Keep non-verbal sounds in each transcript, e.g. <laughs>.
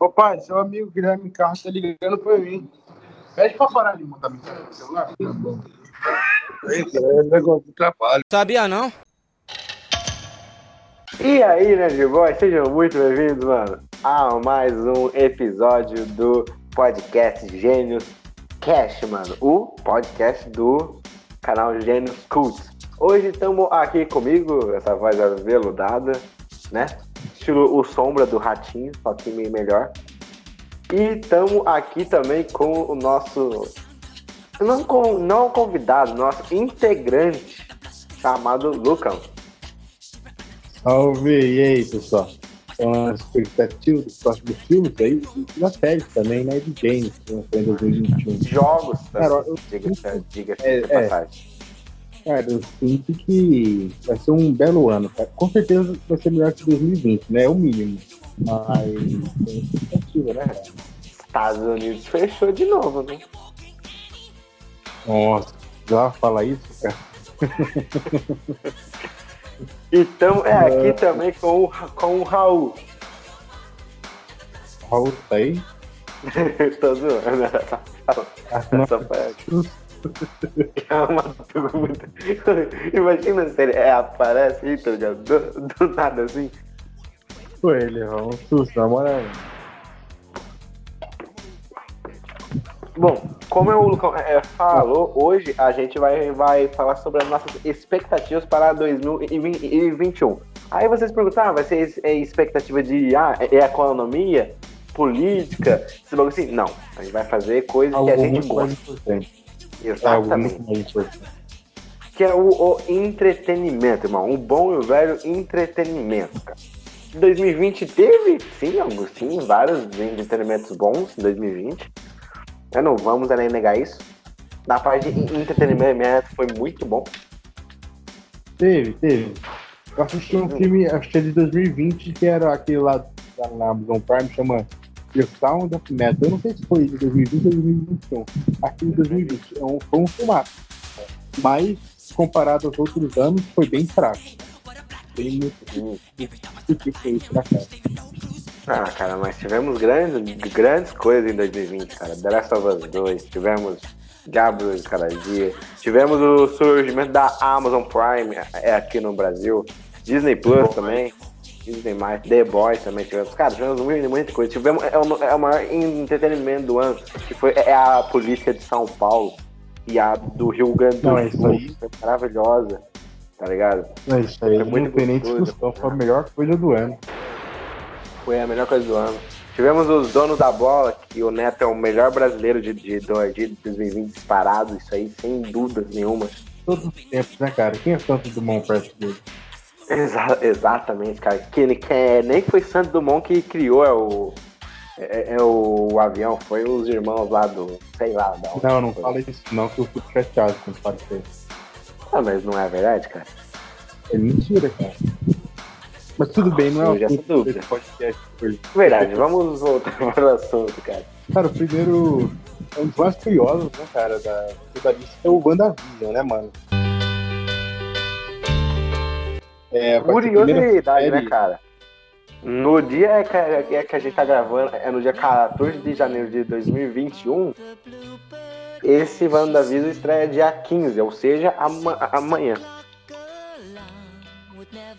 Ô pai, seu amigo Guilherme Carlos tá ligando pra mim. Pede pra parar de montar mensagem no celular. Tá bom. É negócio do trabalho. Sabia não? E aí, Nerd Boy, sejam muito bem-vindos, mano, a mais um episódio do podcast Gênios Cast, mano. O podcast do canal Gênios Cults. Hoje estamos aqui comigo, essa voz aveludada, né? Estilo o Sombra do Ratinho, só que meio melhor. E estamos aqui também com o nosso. Não, com, não convidado, nosso integrante, chamado Lucão. Salve, e aí, pessoal? Então, a expectativa dos próximos filmes aí, e na série também, né? De lançou em 2021. Jogos, Cara, eu- diga-se diga É, de é. Cara, eu sinto que vai ser um belo ano, cara. Com certeza vai ser melhor que 2020, né? É o mínimo. Mas tem expectativa, né? Estados Unidos fechou de novo, né? Nossa, já falar isso, cara. Então é aqui também com o, com o Raul. Raul tá aí. <laughs> Tô zoando. Essa parte. É uma. <laughs> Imagina se ele é, aparece aí, tá ligado? Do, do nada assim. Foi ele, Raul. Um susto, na moral. Bom, como o Lucão é, falou, hoje a gente vai, vai falar sobre as nossas expectativas para 2021. Aí vocês perguntam, ah, vai ser é expectativa de ah, é é economia, política, esse bagulho assim? Não, a gente vai fazer coisas que a gente gosta. importante. Exatamente. Que é o, o entretenimento, irmão. O bom e o velho entretenimento, cara. 2020 teve, sim, alguns, sim, vários entretenimentos bons em 2020. Eu não vamos nem negar isso. Na parte de entretenimento foi muito bom. Teve, teve. Eu assisti um filme, acho que é de 2020, que era aquele lá na Amazon Prime, chama The Sound of Metal. Eu não sei se foi de 2020 ou 2021. Aqui de 2020. É um, foi um filmaço. Mas, comparado aos outros anos, foi bem fraco. Bem muito Hum. muito feito pra cá. Ah, cara, mas tivemos grandes, grandes coisas em 2020, cara. The Last of Us 2, tivemos Diablo de cada dia, tivemos o surgimento da Amazon Prime é, aqui no Brasil, Disney Plus também, Disney The Boys também tivemos. Cara, tivemos muita, muita coisa. Tivemos é o, é o maior entretenimento do ano, que foi é a polícia de São Paulo e a do Rio Grande do é Sul. Foi maravilhosa, tá ligado? É isso aí, Foi muito gostoso. discussão. Foi a melhor coisa do ano. Foi a melhor coisa do ano. Tivemos os donos da bola, que o Neto é o melhor brasileiro de, de, de 2020 disparado, isso aí, sem dúvidas nenhuma. Todos os tempos, né, cara? Quem é Santos Dumont perto dele? Exa- exatamente, cara. Que, ele- que é- nem foi Santos Dumont que criou é o, é, é o, o avião, foi os irmãos lá do, sei lá, da Não, não foi. fala isso não, que eu fico chateado fala isso aí. Ah, mas não é verdade, cara? É mentira, cara. Mas tudo bem, não é o assunto dúvida. podcast hoje. Verdade, vamos voltar <laughs> para o assunto, cara. Cara, o primeiro. Um dos mais curiosos, né, cara, da, da lista é o WandaVision, né, mano? É, Curiosidade, série- né, cara? No dia que, é que a gente tá gravando, é no dia 14 de janeiro de 2021, esse WandaVision estreia dia 15, ou seja, ama- amanhã.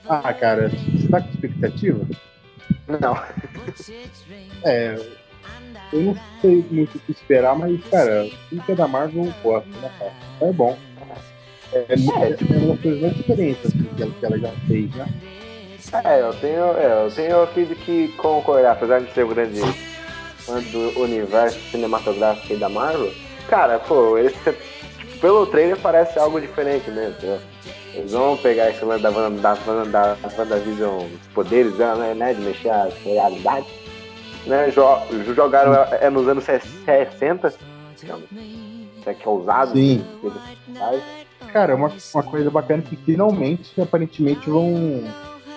Ah, cara, você tá com expectativa? Não. É. Eu não sei muito o que esperar, mas, cara, tudo que é da Marvel eu gosto, né, cara? É bom. É, é, muito- é uma das coisas mais diferentes assim, que, ela, que já fez, né? É, eu tenho, é, eu tenho que, que concordar, apesar de ser um grande fã do universo cinematográfico aí da Marvel. Cara, pô, esse, pelo trailer parece algo diferente mesmo, entendeu? Eles vão pegar esse lance da, Van- da, Van- da WandaVision, os poderes dela, né, né, de mexer a realidade. Né, jo- jogaram é nos anos 60, digamos. Isso aqui é ousado. Sim. sabe? Cara, uma, uma coisa bacana é que finalmente, aparentemente, vão,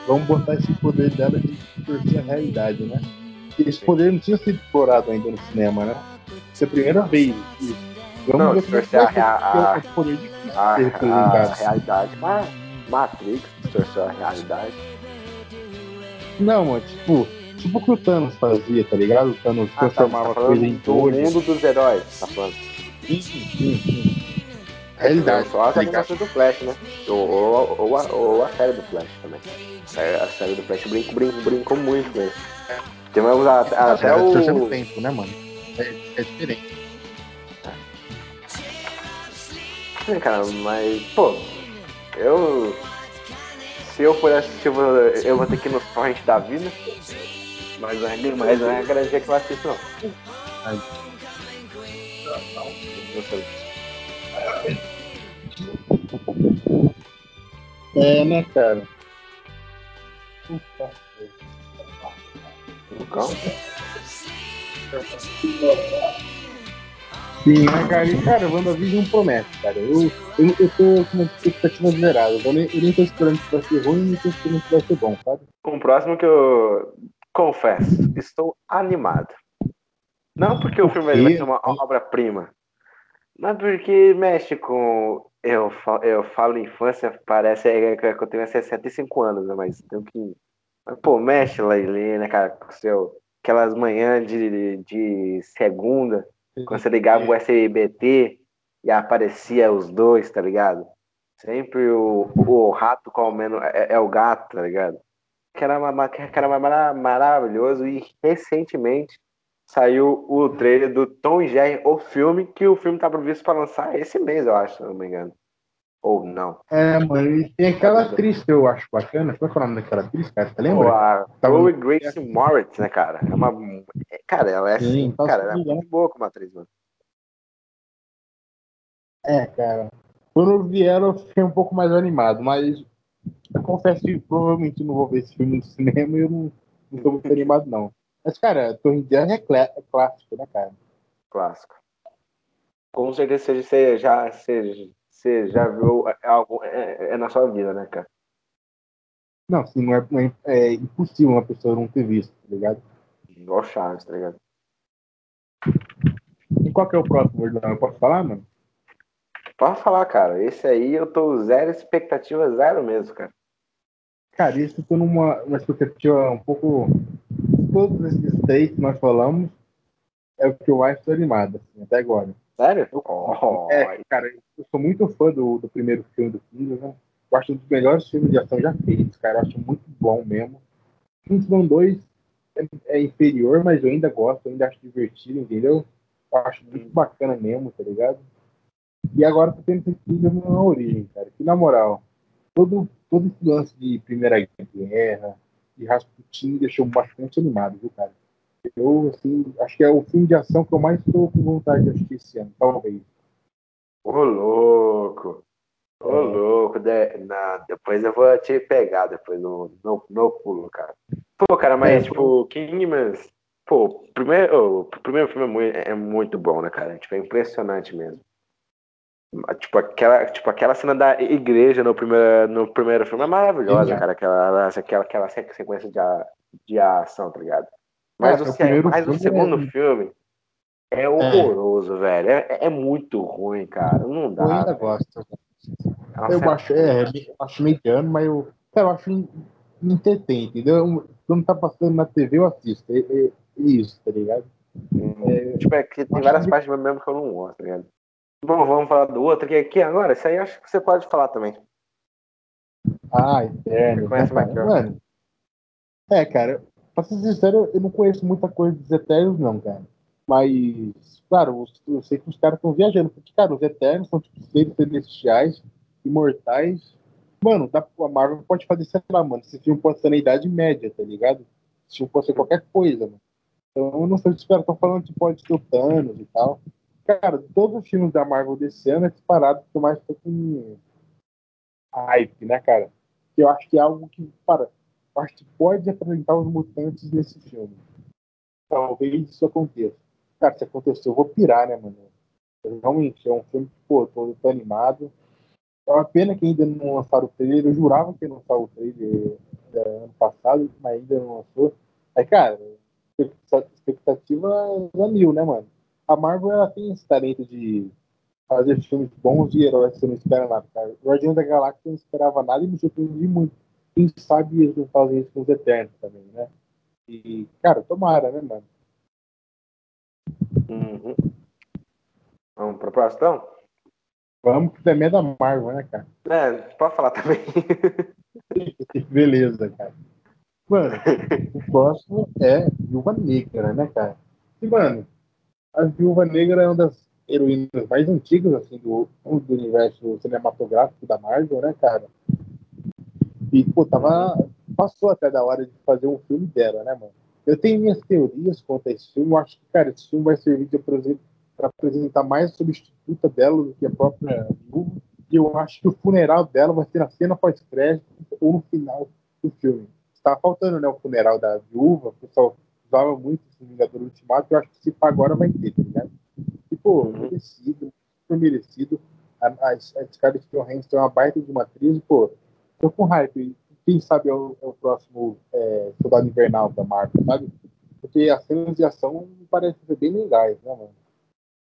vão botar esse poder dela de distorcer a realidade, né? Esse poder não tinha sido explorado ainda no cinema, né? Isso é a primeira vez. Isso. Vamos Não, é que distorcer a a- a, a realidade. Mas Matrix distorceu a realidade. Não, mano, tipo, tipo o que o Thanos fazia, tá ligado? O Thanos Ah, tá, transformava tá a coisa em do bolhas. mundo dos heróis, tá falando. Sim, sim, sim. Realidade. Só as tá animações do Flash, né? Ou, ou, ou, a, ou a série do Flash também. A série do Flash brinco, brinco, brincou muito com. Tem mais a- a- até Cara, o. tempo, né, mano? É, é diferente. Sim, cara, mas, pô, eu. Se eu for assistir, eu vou, eu vou ter que ir nos torrent da vida. Mas não é, mas não é garantia que eu assisto, não. Ai. Não sei. É, né, cara? Cão? Sim, né, cara? E, cara, o WandaVision promete, cara. Eu, eu, eu tô com uma expectativa zerada. Eu nem, eu nem tô esperando que vai ser ruim, nem tô esperando que vai ser bom, sabe? Um próximo que eu confesso, estou animado. Não porque o filme vai ser uma obra-prima, mas porque mexe com. Eu, fa- eu falo infância, parece é, que eu tenho 65 anos, né? Mas tenho que. Mas, pô, mexe lá ali, né, cara? Com seu, aquelas manhãs de, de segunda, quando você ligava o SBT e aparecia os dois, tá ligado? Sempre o, o rato comendo é, é o gato, tá ligado? Que era, uma- que era mara- maravilhoso e recentemente saiu o trailer do Tom e Jerry, o filme, que o filme tá previsto para lançar esse mês, eu acho, se não me engano. Ou não. É, mano, e tem aquela atriz que eu acho bacana. Qual é o nome daquela atriz, cara? Você Pô, lembra? a Tava- Chloe Grace Moritz, né, cara? É uma. é- Cara, ela é Sim, assim, tá cara, ela é muito boa como atriz, mano. É, cara. Quando eu vi ela, eu fiquei um pouco mais animado, mas eu confesso que provavelmente não vou ver esse filme no cinema e eu não, não tô muito <laughs> animado, não. Mas, cara, Torre de Guerra é, clá- é clássico, né, cara? Clássico. Com certeza você- já, você, você já viu algo é, é na sua vida, né, cara? Não, assim, não é, não é, é impossível uma pessoa não ter visto, tá ligado? Igual Chaves, tá ligado? E qual que é o próximo, Gordão? Eu posso falar, mano? Pode falar, cara. Esse aí eu tô zero expectativa, zero mesmo, cara. Cara, isso eu tô numa uma expectativa um pouco. Todos esses três que nós falamos é o que eu mais animado, assim, até agora. Sério? Oh, É, cara, eu sou muito fã do, do primeiro filme do Kingsman, né? Eu acho um dos melhores filmes de ação já feitos, cara. Eu acho muito bom mesmo. Kingsman 2 é, é inferior, mas eu ainda gosto, eu ainda acho divertido, entendeu? Eu acho muito bacana mesmo, tá ligado? E agora tô tendo esse Kingsman na origem, cara. Que na moral, todo, todo esse lance de Primeira Guerra, de Rasputin, deixou bastante animado, viu, cara? Eu, assim, acho que é o filme de ação que eu mais tô com vontade de assistir esse ano, talvez. Ô, louco. Ô, É. louco. De... Não, depois eu vou te pegar depois no, no, no pulo, cara. Pô, cara, mas, É, tipo, Kingman... Pô, primeiro, o primeiro filme é muito, é muito bom, né, cara? Tipo, é impressionante mesmo. Tipo aquela, tipo, aquela cena da igreja no primeiro, no primeiro filme é maravilhosa, cara. Aquela, aquela, aquela sequência de, a- de ação, tá ligado? Mas, É, o, mas o filme segundo é- filme é horroroso, velho. É, é muito ruim, cara. Não dá. Eu ainda velho. gosto. É uma Eu cena- acho, é, eu acho mediano, mas eu, eu acho entretém, entendeu? Quando tá passando na TV, eu assisto. É, é- é isso, tá ligado? Hum, tipo, é que tem várias partes mesmo que eu não gosto, tá ligado? Bom, vamos falar do outro aqui, aqui agora. Isso aí acho que você pode falar também. Ah, Eterno. Conhece né, mais que? Mano, é, cara, pra ser sincero, eu não conheço muita coisa dos Eternos, não, cara. Mas, claro, eu- sei que os caras estão viajando, porque, cara, os Eternos são tipo seres celestiais, imortais. Mano, a Marvel pode fazer, sei lá, mano, esse filme pode ser na Idade Média, tá ligado? Esse filme pode ser qualquer coisa, mano. Então, eu não sei se os caras estão falando que pode ser o Thanos e tal. Cara, todos os filmes da Marvel desse ano é disparado que eu mais tô com hype, né, cara? Eu acho que é algo que, para, eu acho que pode apresentar os mutantes nesse filme. Talvez isso aconteça. Cara, se acontecer, eu vou pirar, né, mano? Realmente, é um filme que, pô, tô, tô animado. É uma pena que ainda não lançaram o trailer. Eu jurava que ia lançar o trailer é, ano passado, mas ainda não lançou. Aí, cara, expectativa é mil, né, mano? A Marvel, ela tem esse talento de fazer filmes bons de heróis que você não espera nada, cara. O Guardião da Galáxia não esperava nada e me surpreendi muito. Quem sabe eles não fazem isso com os Eternos também, né? E, cara, tomara, né, mano? Uhum. Vamos pro próximo, então? Vamos que também é da Marvel, né, cara? É, pode falar também. <laughs> Beleza, cara. Mano, o próximo é Viúva Negra, né, cara? E, mano, a Viúva Negra é uma das heroínas mais antigas, assim, do, do universo cinematográfico da Marvel, né, cara? E, pô, tava. Passou até da hora de fazer um filme dela, né, mano? Eu tenho minhas teorias quanto a esse filme. Eu acho que, cara, esse filme vai servir para apresentar mais substituta dela do que a própria viúva. E eu acho que o funeral dela vai ser na cena pós-crédito ou no final do filme. Tá faltando, né, o funeral da viúva. O pessoal usava muito esse Vingador Ultimato. Eu acho que se agora vai ter, tá ligado? E, pô, Uhum. merecido, super merecido. A, a, a Scarlett Johansson é uma baita de uma atriz, pô. Tô com hype. Quem sabe é o, é o próximo é, Soldado Invernal da Marvel, sabe? Porque as cenas de ação parecem ser bem legais, né, mano?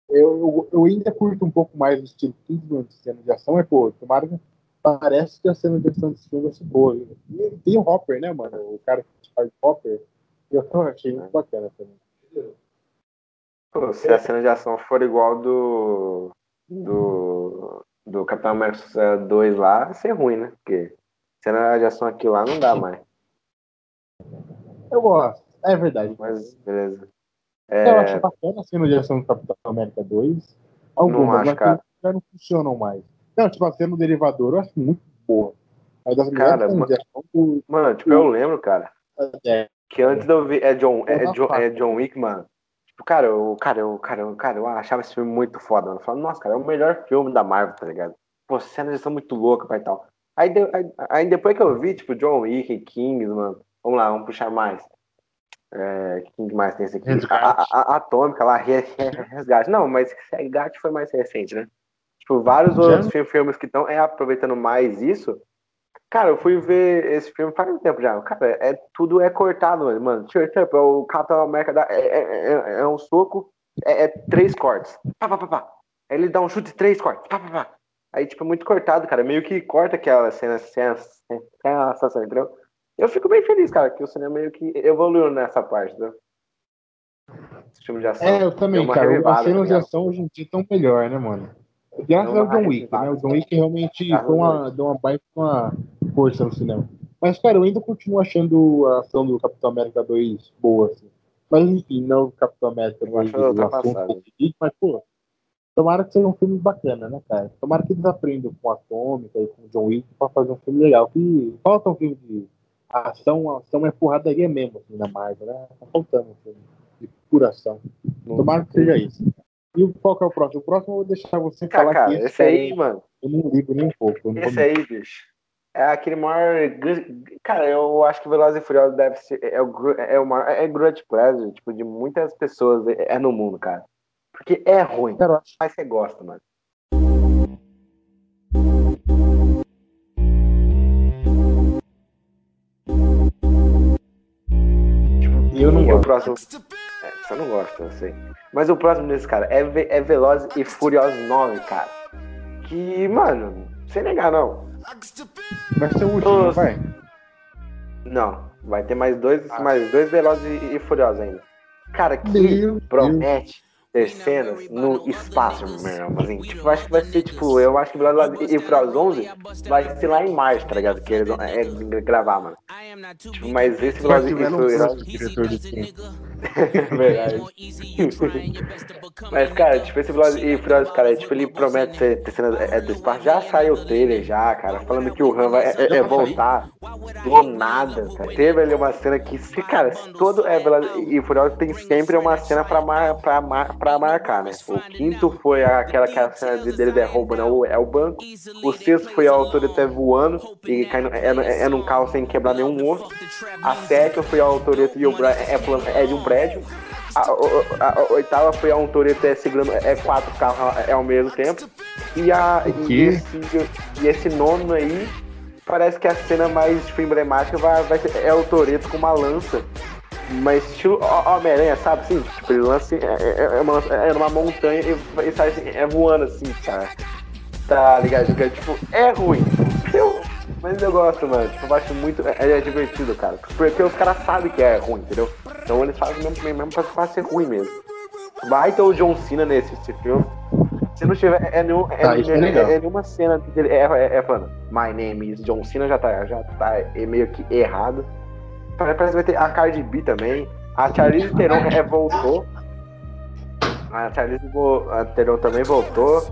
Eu, eu, eu ainda curto um pouco mais o estilo Kingsman de cena de ação, mas, pô, tomara que parece que a cena de ação desse filme vai ser boa. E tem o Hopper, né, mano? O cara que faz Hopper. Eu achei muito bacana também. Pô, se a cena de ação for igual do. do. do Capitão América 2 lá, vai ser ruim, né? Porque cena de ação aqui lá não dá mais. Eu gosto. É verdade. Mas beleza. Eu É, acho bacana a cena de ação do Capitão América 2. Algumas, Não acho, mas cara. já não funcionam mais. Não, tipo, a cena do derivador eu acho muito boa. É Cara, do. mano, tipo, eu lembro, cara, É, que antes de eu ver. É John, é, Porra, John, é. John Wick, mano. Tipo, cara, eu, cara, eu, cara, eu, cara, eu achava esse filme muito foda, mano. Eu falava, nossa, cara, é o melhor filme da Marvel, tá ligado? Pô, cenas ação muito loucas, pai e tal. Aí, de- aí, aí depois que eu vi, tipo, John Wick, Kings, mano. Vamos lá, vamos puxar mais. É, quem que mais tem esse aqui? A, a- a Atômica lá, <laughs> Re- Re- Resgate. Não, mas Resgate foi mais recente, né? Tipo, vários Já? outros fi- filmes que estão é, aproveitando mais isso. Cara, eu fui ver esse filme faz um tempo já. Cara, é, tudo é cortado, mano. mano. Tipo, tipo, o Capitão América dá, é, é- é- é um soco, é, é três cortes. Pá, pá, pá, pá. Aí ele dá um chute, três cortes. Pá, pá, pá. Aí, tipo, é muito cortado, cara. Meio que corta aquela cena, cena, cena, cena, entendeu? Eu fico bem feliz, cara, que o cinema meio que evoluiu nessa parte, entendeu? Esse filme de ação. é, eu Deu também, cara. As cenas tá de ação hoje em dia estão melhor, né, mano? Graças Deu ao uma John Wick, né? O. John Wick realmente foi ao uma, deu uma baita uma força no cinema. Mas, cara, eu ainda continuo achando a ação do Capitão América 2 boa, assim. Mas, enfim, não o Capitão América Eu 2 acho o assunto mas, pô, tomara que seja um filme bacana, né, cara? Tomara que eles aprendam com a Atômica e com o John Wick pra fazer um filme legal. Que falta um filme de ação, ação é porradaria mesmo, assim, na Marvel, né? Tá faltando um filme de pura ação. Tomara que seja isso. E qual que é o próximo? O próximo eu vou deixar você falar cara, que esse aí, mano. eu não ligo nem um pouco. Esse aí, bicho. É aquele maior. Cara, eu acho que Velozes e Furiosos deve ser. É o, gr- é o maior. É grudge pleasure, tipo, de muitas pessoas é é no mundo, cara. Porque é ruim, Cara, mas você gosta, mano. eu não E o gosto. próximo. É, você não gosta, eu sei. Mas o próximo desse, cara, é, Ve- é Velozes e Furiosos 9, cara. Que, mano, sem negar, não. Vai ser o último, não Nossa. vai? Não, vai ter mais dois, Ah. mais dois Velozes e, e Furiosos ainda. Cara, que Meu Deus. promete ter cenas no espaço, meu irmão. Assim, tipo, eu acho que vai ser, tipo, eu acho que Velozes e Furiosos 11 vai ser lá em março, tá ligado? Que eles vão é, gravar, mano. Tipo, mas esse Velozes e Furiosos... filme. <laughs> Verdade. Mas, cara, tipo, esse e Furiosos, cara, tipo, ele promete ter, ter cenas é, do espaço. Já saiu o trailer, já, cara, falando que o Han vai é, é, voltar do nada. Cara. Teve ali uma cena que, se, cara, todo é e Furiosos tem sempre uma cena pra, mar, pra, mar, pra marcar, né? O quinto foi aquela, aquela cena de- dele derrubando o, é o banco. O sexto foi a altura até voando e caindo, é, é, é num carro sem quebrar nenhum osso. A sétima foi a Toreto e o Bra é, é de um prédio. A, o- a- a oitava foi a um Toreto é segurando é quatro carros é, ao mesmo tempo. E, a, e, esse, e esse nono aí, parece que a cena mais tipo, emblemática vai, vai ser, é o Toreto com uma lança. Mas estilo Ho- Homem-Aranha, sabe assim? Tipo, ele lança assim, é, é, é uma, é numa montanha e, e sai assim, é voando assim, cara. Tá ligado? Tipo, é ruim. Eu, Mas eu gosto, mano. Tipo, eu acho muito. É, é divertido, cara. Porque os caras sabem que é ruim, entendeu? Então eles fazem mesmo, mesmo pra, pra ser ruim mesmo. Vai ter o John Cena nesse, filme. Se não tiver, é, nenhum, é, Tá, é é, legal. é nenhuma cena dele. É, é, é falando, My name is John Cena já tá, já tá meio que errado. Parece que vai ter a Cardi B também. A Charlize Theron é, voltou. A Charlize Theron também voltou.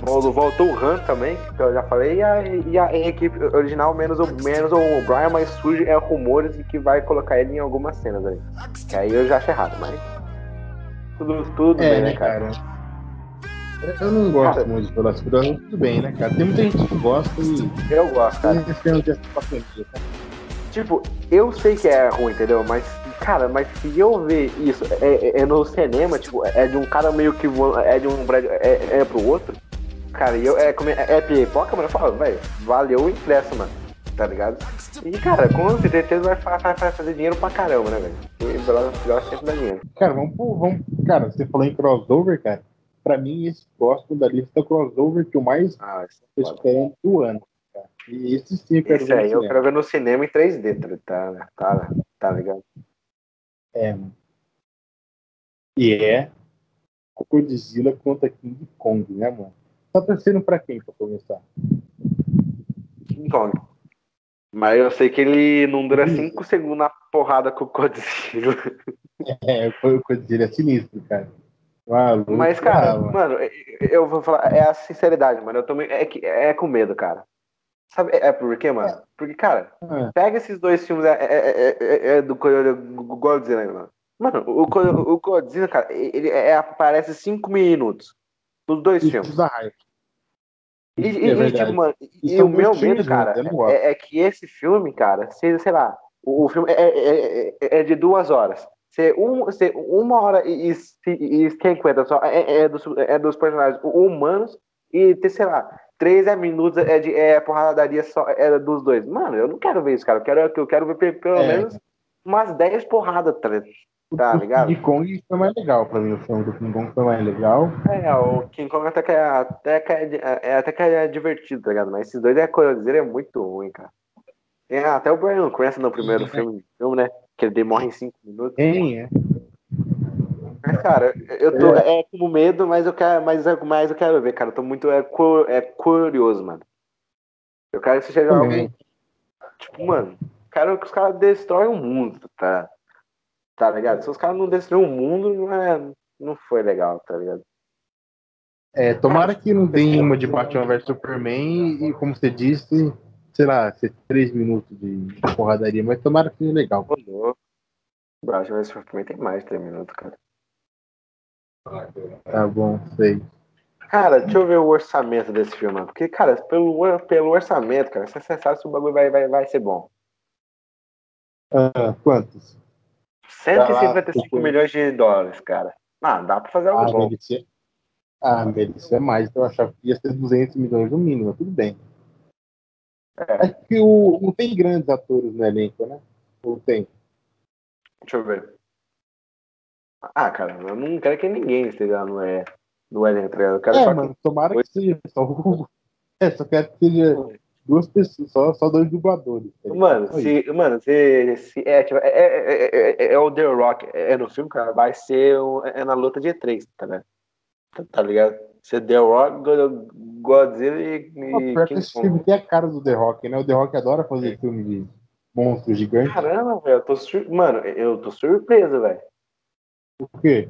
Vol- Voltou o Han também, que eu já falei. E a, e a equipe original, menos o, menos o Brian, mas surge é rumores de que vai colocar ele em algumas cenas aí. Que aí eu já acho errado, mas. Tudo, tudo É, bem, né, né, cara? cara? Eu não gosto Cara. muito de Velociraptor, mas tudo bem, né, cara? Tem muita gente que gosta e Eu gosto, cara. tá? Tipo, eu sei que é ruim, entendeu? Mas, cara, mas se eu ver isso é, é- é no cinema, tipo, é de um cara meio que é de um prédio, é, é pro outro, cara, e eu, é, como é, é pipoca, mano, eu falo, velho, valeu o ingresso, mano, tá ligado? E, cara, com certeza vai, vai- vai fazer dinheiro pra caramba, né, velho? E Velociraptor sempre dá dinheiro. Cara, vamos, pro- vamos. Cara, você falou em crossover, cara. Pra mim, esse próximo da lista crossover que eu mais Ah, tô é esperando do ano. Cara. E esse sim eu quero Esse ver aí eu cinema. quero ver no cinema em 3D, tá, tá, tá, tá ligado? É, mano. E é Godzilla contra King Kong, né, mano? Tá torcendo pra quem pra começar? King Kong. Mas eu sei que ele não dura 5 segundos na porrada com o Godzilla. <laughs> É, o Godzilla é sinistro, cara. Maluco, Mas, cara, ah, mano. eu vou falar, é a sinceridade, mano. Eu também. É, é com medo, cara. Sabe, é, é por quê, mano? Porque, cara, Ah, pega esses dois filmes é, é, é- é- é do Godzilla, mano. Mano, o, o Godzilla, cara, ele é, aparece cinco minutos. Nos dois filmes. isso dá. E, e- é e, tipo, mano, E são o meu filmes medo, cara, gosto. é, é que esse filme, cara, seja, sei lá, o, o filme é, é- é- é de duas horas. Ser, um, ser uma hora e, e, e 50 só é, é dos, é dos personagens humanos e ter, sei lá, 13 minutos é de é porradaria só é dos dois. Mano, eu não quero ver isso, cara. Eu quero, eu quero ver pe- pelo É. menos umas 10 porradas, tá, tá o ligado? King Kong foi mais legal pra mim. O filme do King Kong foi mais legal. É, o King Kong até que é, até que é, é- até que é divertido, tá ligado? Mas esses dois é Godzilla é muito ruim, cara. É, até o Brian Cranston no primeiro filme, filme, né? Que ele morre em 5 minutos. Quem é? Mas, cara, eu tô é. com medo, mas eu quero, mas, é- mas eu quero ver, cara. Eu tô muito é, cu- é curioso, mano. Eu quero que seja algo, Também. tipo, mano, quero que os caras destroem o mundo, tá? Tá ligado? Se os caras não destruírem o mundo, não, é, não foi legal, tá ligado? É, tomara que não tenha uma de Batman vs Superman e, como você disse, sei lá, ser três minutos de porradaria, mas tomara que seja legal. Brasil vs Superman tem mais de 3 minutos, cara. Tá bom, sei. Cara, deixa eu ver o orçamento desse filme, mano. Porque, cara, pelo, pelo orçamento, cara, você sabe se o bagulho vai, vai, vai ser bom. Ah, quantos? 155 lá, milhões de dólares, cara. Ah, dá pra fazer algo Ah, bom. merecia. Ah, merecia mais. Eu achava que ia ser 200 milhões no mínimo, mas tudo bem. É, Acho que o, não tem grandes atores no elenco, né? Ou tem? deixa eu ver. Ah, cara, eu não quero que ninguém esteja no, é, no elenco, tá? Eu quero É, só mano, tomara que seja só o... <laughs> É, só quero que seja duas pessoas, só, só dois dubladores. tá? Mano, se, mano, se, se é, tipo, é, é, é, é- é o The Rock, é no filme, cara, vai ser o- é na luta de três, tá ligado? Tá, tá ligado? Ser The Rock, Go- Godzilla e, Pô, e King esse filme tem a cara do The Rock, né? O The Rock adora fazer filme de monstros gigantes. Caramba, velho, eu tô sur... Mano, eu tô surpreso, velho. Por quê?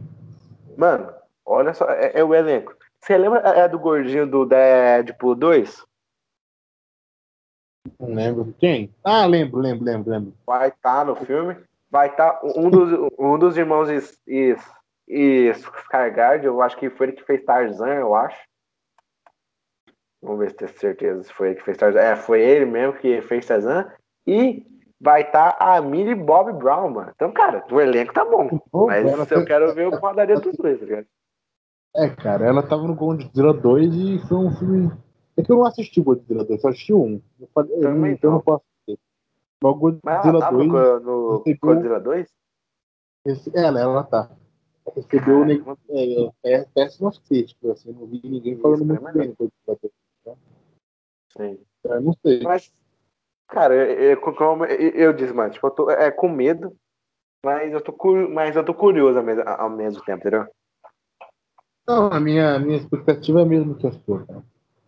Mano, olha só, é, é o elenco. Você lembra é do gordinho do Deadpool 2? Não lembro. Quem? Ah, lembro, lembro, lembro, lembro. Vai estar no filme. Vai estar um dos, um dos irmãos Is, Is Skarsgård, eu acho que foi ele que fez Tarzan, eu acho. Vamos ver se tem certeza se foi ele que fez Tarzan. É, foi ele mesmo que fez Tarzan. E vai estar a Millie Bob Brown, mano. Então, cara, o elenco tá bom. Mas eu tá- quero ver o padaria dos dois, tá ligado? É, cara, ela tava no Godzilla 2 e foi um filme. É que eu não assisti o Godzilla 2, só assisti um. Eu falei, Também então eu não. não posso assistir. Mas o Mas Godzilla tava 2. no, no recebeu- Godzilla 2? esse- Ela, ela tá. Recebeu ne- Caramba. é, é, péssimas críticas, assim, não vi ninguém falando muito é bem do Godzilla 2. Sim. Eu não sei. Mas, Cara, eu, como eu, eu disse, mano, tipo, eu tô é, com medo, mas eu tô, cu- mas eu tô curioso ao mesmo, ao mesmo tempo, entendeu? Não, a minha, minha expectativa é a mesma que a sua,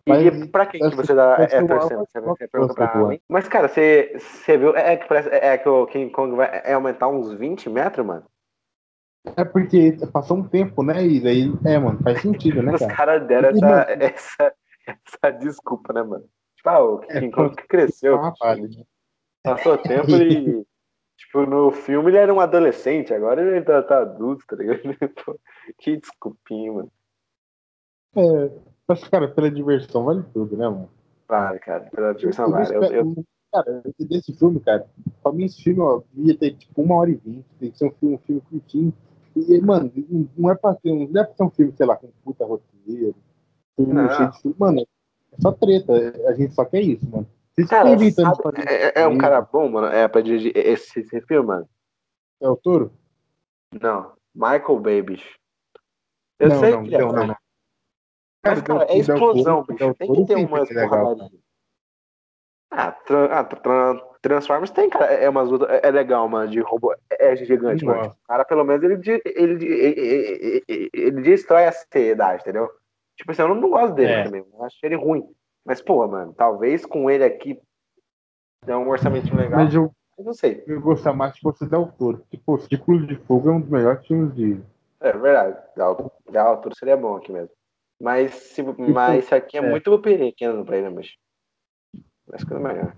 cara. E Mas pra quem que você que dá é, torcendo? Você, você pergunta pra mim? Mas, cara, você, você viu? É que parece é que o King Kong vai é aumentar uns 20 metros, mano? É porque passou um tempo, né? E daí, é, mano, faz sentido, né, <laughs> Os cara? caras deram essa, mano- <laughs> essa, essa desculpa, né, mano? Tipo, ah, o É, King Kong cresceu, Ah, rapaz, né? passou tempo e. <laughs> Tipo, no filme ele era um adolescente, agora ele tá, tá adulto, tá ligado? Que desculpinha, mano. É, mas, cara, pela diversão vale tudo, né, mano? Vale, cara, pela diversão vale. Eu, eu- Cara, desse filme, cara, pra mim esse filme, ó, devia ter tipo uma hora e vinte, tem que ser um filme, um filme curtinho. E, mano, não é pra um, não é pra ser um filme, sei lá, com puta roteiro, filme cheio de filme. Mano, é só treta, a gente só quer isso, mano. Vocês Cara, sabe- fazer é, é um cara bom, mano, é pra dirigir esse, esse filme, mano. É o touro? Não, Michael Bay, bicho. Eu não, sei não, que é não, não, não. Mas, cara, é explosão, bicho. Tem que ter umas é legal, porradinhas. Ah, tra ah tra- tra- Transformers tem, cara. É umas lutas. É é legal, mano, de robô. É é gigante, mano. O cara, pelo menos, ele, ele, ele, ele, destrói a seriedade, entendeu? Tipo assim, eu não, gosto dele É. também. Eu acho ele ruim. Mas, pô, mano, talvez com ele aqui. Dê um orçamentinho legal. Mas eu, Eu não sei. eu gostar mais se fosse Del Toro. Tipo, Círculo de Fogo é um dos melhores filmes de. É verdade. Da, al- da altura seria bom aqui mesmo. Mas, se, mas isso aqui é, <laughs> é. muito pequeno pra ele. Acho que é melhor.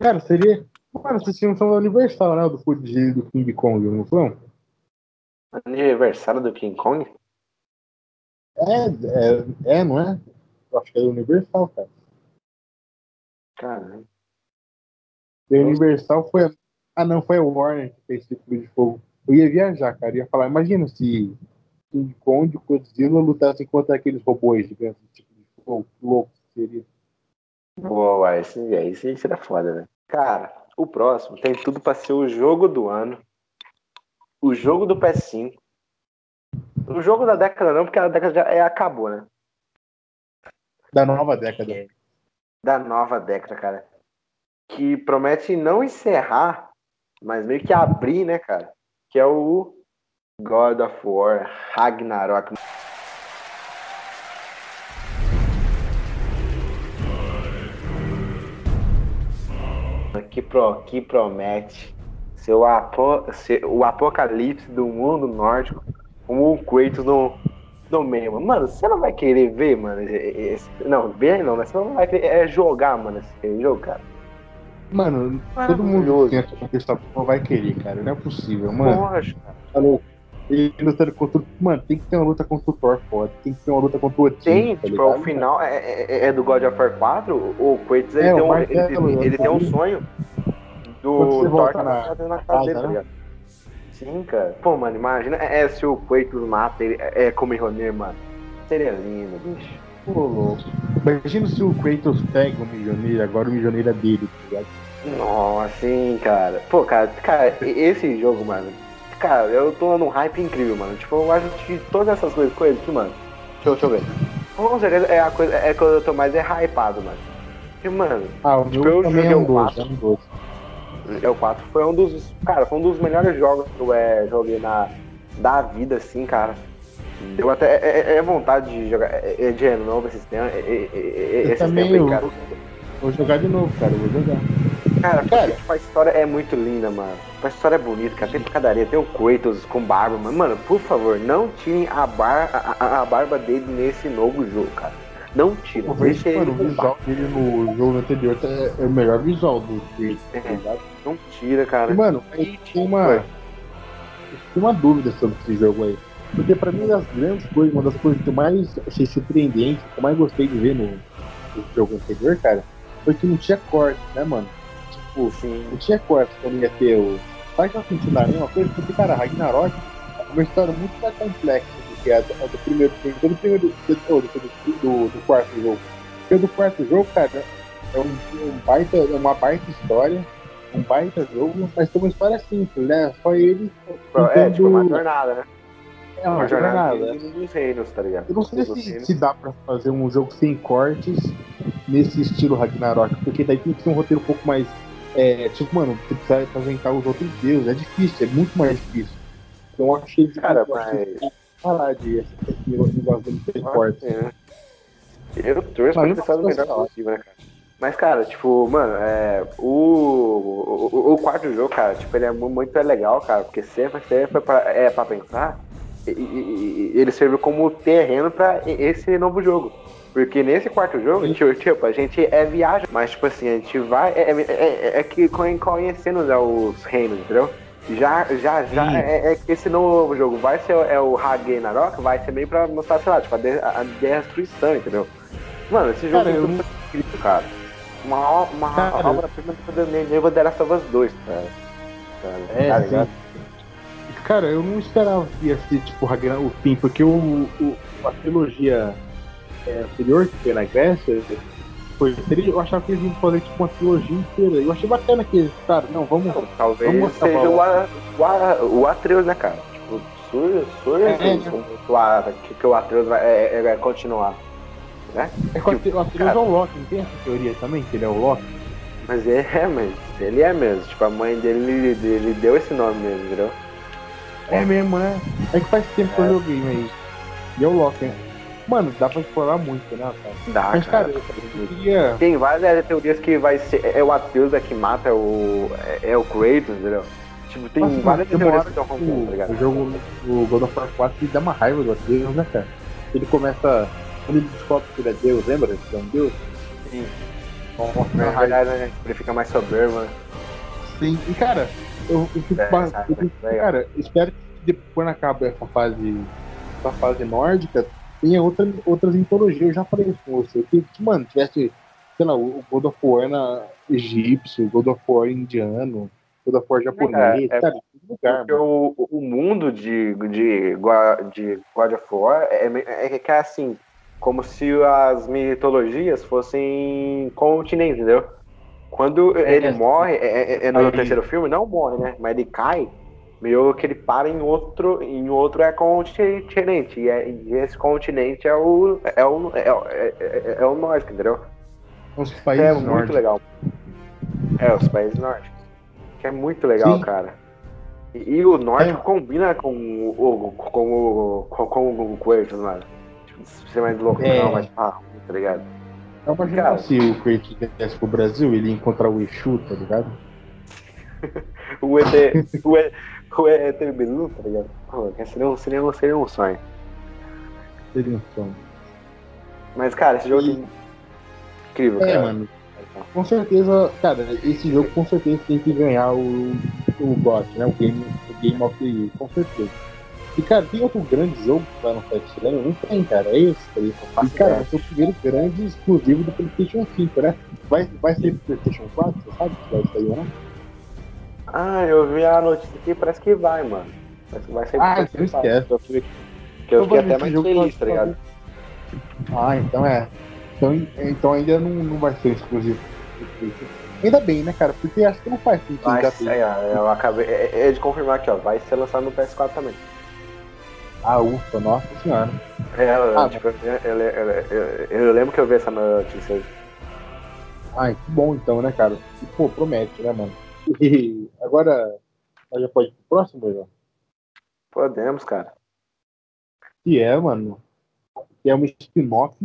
Cara, seria. Mano, esses filmes são da Universal, né? Do Fuji do King Kong, não são? Aniversário do King Kong? É, é, é, não é? Eu acho que é da Universal, cara. Cara, E a Universal foi. Ah, não, foi a Warner que fez Círculo de Fogo. Eu ia viajar, cara. Ia falar, imagina se King Kong e Godzilla lutassem contra aqueles robôs gigantes, tipo louco que seria. boa, esse, é, esse seria foda, né? Cara, o próximo tem tudo pra ser o jogo do ano. O jogo do PS5. O jogo da década não, porque a década já é, acabou, né? Da nova década. Da nova década, cara. Que promete não encerrar, mas meio que abrir, né, cara? Que é o God of War Ragnarok. Que, pro, que promete ser o, apo, ser o apocalipse do mundo nórdico com o Kratos no, no meio. mano. Mano, você não vai querer ver, mano? esse- não, ver não, né? Você não vai querer é jogar, mano, esse jogo, cara. Mano, todo mundo que tem essa vai querer, cara. Não é possível, mano. Lógico, cara. Falou. Ele lutando contra o. Mano, tem que ter uma luta contra o Thor foda. Tem que ter uma luta contra o Odin. Tem, tá tipo, ligado? o final é, é- é do God of War 4, o Kratos ele, É, tem, um, ele, ele tem um sonho do Thor tá na na, dele, tá né? ligado? Sim, cara. Pô, mano, imagina é, é, se o Kratos mata ele é, é como Mjolnir, mano. Seria lindo, bicho. Pô, louco. Imagina se o Kratos pega o Mjolnir, agora o Mjolnir é dele, tá ligado? Nossa, sim, cara. Pô, cara, cara, esse jogo, mano. Cara, eu tô num hype incrível, mano. Tipo, eu acho que todas essas coisas, coisas aqui, mano. Deixa, eu- deixa eu ver. Com certeza é a coisa é que eu tô mais é hypado, mano. Porque, mano, Ah, o Tipo, eu é joguei um é um doce. É o 4 foi um dos. Cara, foi um dos melhores jogos que eu é, joguei na, da vida, assim, cara. Deu até é, é- é vontade de jogar é, é de novo esse sistema. É, é, é, Eu esse tempo aí, eu- cara. Vou jogar de novo, cara. Vou jogar. Cara, Cara. tipo, a história é muito linda, mano. A história é bonita, cara. Tem picadaria, tem o Kratos com barba, mano. Mano, por favor, não tirem a, bar, a, a- barba dele nesse novo jogo, cara. Não vejo Deixa que, mano, ele o visual dele no jogo anterior tá- é o melhor visual do Kratos, tá É. Não tira, cara. E, mano, E, tenho uma, eu uma dúvida sobre esse jogo aí. Porque pra mim, uma das grandes coisas, uma das coisas que eu mais achei surpreendente, que eu mais gostei de ver no, no jogo anterior, cara, foi que não tinha corte, né, mano? Tipo, Sim. não tinha corte quando ia ter o. Sabe que eu senti na mesma coisa? Porque, cara, Ragnarok é uma história muito mais complexa do que a do, a do primeiro filme, do primeiro do, do, do, do- quarto jogo. Porque o do quarto jogo, cara, é um, um baita, é uma baita história, um baita jogo, mas tem uma história simples, né? Só ele É, tipo, uma tentando- jornada, né? É uma Uma jornada jornada. dos reinos, tá ligado? Eu não sei se, se dá pra fazer um jogo sem cortes nesse estilo Ragnarok, porque daí tem que ser um roteiro um pouco mais. É, tipo, mano, você precisa apresentar os outros deuses, é difícil, é muito mais difícil. Então eu achei Cara, mas- parar de esse negócio cortes. É. Eu torço pra sido o melhor possível, né, cara? Mas, cara, tipo, mano, é, o, o, o quarto jogo, cara, tipo, ele é mu- muito legal, cara, porque sempre, sempre pra, é, pra pensar, e, e- e ele serviu como terreno pra esse novo jogo. Porque nesse quarto jogo, <laughs> tipo, tipo, a gente é viagem, mas, tipo assim, a gente vai, é, é, é- é que conhe- conhecendo já os reinos, entendeu? Já, já, já, Sim. é, é que esse novo jogo vai ser é o Ragnarok, vai ser meio pra mostrar, sei lá, tipo, a, de- a destruição, entendeu? Mano, esse jogo Cara, é eu tudo incrível, cara. Uma, uma Cara, obra-prima do nível The Last of Us 2, cara. Cara, É, tá ligado? Cara, eu não esperava que ia ser tipo o fim, porque o, o- a trilogia é, anterior, que foi na Grécia, foi, eu achava que eles iam fazer tipo uma trilogia inteira. Eu achei bacana que eles, cara, não, vamos. Talvez Vamos seja o, A- o, A- o Atreus, né, cara? Tipo, sur, sur, É, assim, é. que, que, o Atreus vai, é, é, continuar. É que o Atreus o Atreus é o Loki, não tem essa teoria também, que ele é o Loki? Mas ele é, mas ele é mesmo. Tipo, a mãe dele, dele deu esse nome mesmo, entendeu? É mesmo, né? É que faz tempo que É. eu joguei, mas. E é o Loki, né? Mano, dá pra explorar muito, né, cara? Dá, Mas, cara, cara. eu queria. Tem várias teorias que vai ser. É o Atreus é que mata o. É, é o Kratos, entendeu? Tipo, tem Nossa, várias tem teorias que estão acontecendo, tá O, ligado? o jogo, o God of War 4, ele dá uma raiva do Atreus, né, cara? Ele começa. Quando ele descobre que ele é Deus, lembra? Que é um Deus? Sim. Nossa, uma raiva. verdade, né? Ele fica mais soberbo, né? Sim. E, cara, eu, eu fico. É, eu legal. cara, espero que depois, quando acaba essa fase. Essa fase nórdica, tenha outra, outras mitologias. Eu já falei isso com você. Que, que, mano, tivesse, sei lá, o God of War na egípcio, o God of War indiano, God of War japonês, É, é em todo lugar, Porque o, o mundo de, de, de God of War é, me- é que é assim, como se as mitologias fossem continentes, entendeu? Quando É, ele é. morre, é, é- é no terceiro filme, não morre, né? Mas ele cai, meio que ele para em outro, em outro é continente. E, é- e esse continente é o, é o, é, o- é, é- é o nórdico, entendeu? Os Que países é muito nórdicos. legal. É, os países nórdicos. Que é muito legal, Sim. cara. E, e o nórdico É. combina com o, com o, com, com o Kratos, mano. Tipo, ser mais loucão, É. mais ah, tá ligado? Não imagina Cara. se o Kratos viesse pro Brasil, ele ia encontrar o Exu, tá ligado? <laughs> O ET, o ET, o ET Bilu, tá ligado? Pô, seria, um, seria, um, seria um sonho. Seria um sonho. Mas, cara, esse jogo E- é incrível, É, cara. mano. Com certeza, cara, esse jogo com certeza tem que ganhar o, o GOT, né? O Game, o Game of the Year, com certeza. E, cara, tem outro grande jogo que vai no esse ano? Não tem, cara. É esse, tá ligado? E, cara, vai ser o primeiro grande exclusivo do PlayStation 5, né? Vai, vai ser pro PlayStation 4, você sabe se vai sair ou não? Ah, eu vi a notícia aqui, parece que vai, mano. Parece que vai ser Ah, esquece. Eu fiquei, que eu fiquei até mais feliz, tá ligado? Ah, então é. Então, então ainda não, não vai ser exclusivo. Ainda bem, né, cara? Porque acho que não faz sentido Vai é, eu acabei é, é de confirmar aqui, ó. Vai ser lançado no PS4 também. Ah, ufa, nossa senhora. É, Ah, tipo, eu, eu, eu- lembro que eu vi essa notícia aí. Ai, que bom então, né, cara? E, pô, promete, né, mano? E agora, nós já pode ir pro próximo, João? Podemos, cara. Que é, mano, que é um spin-off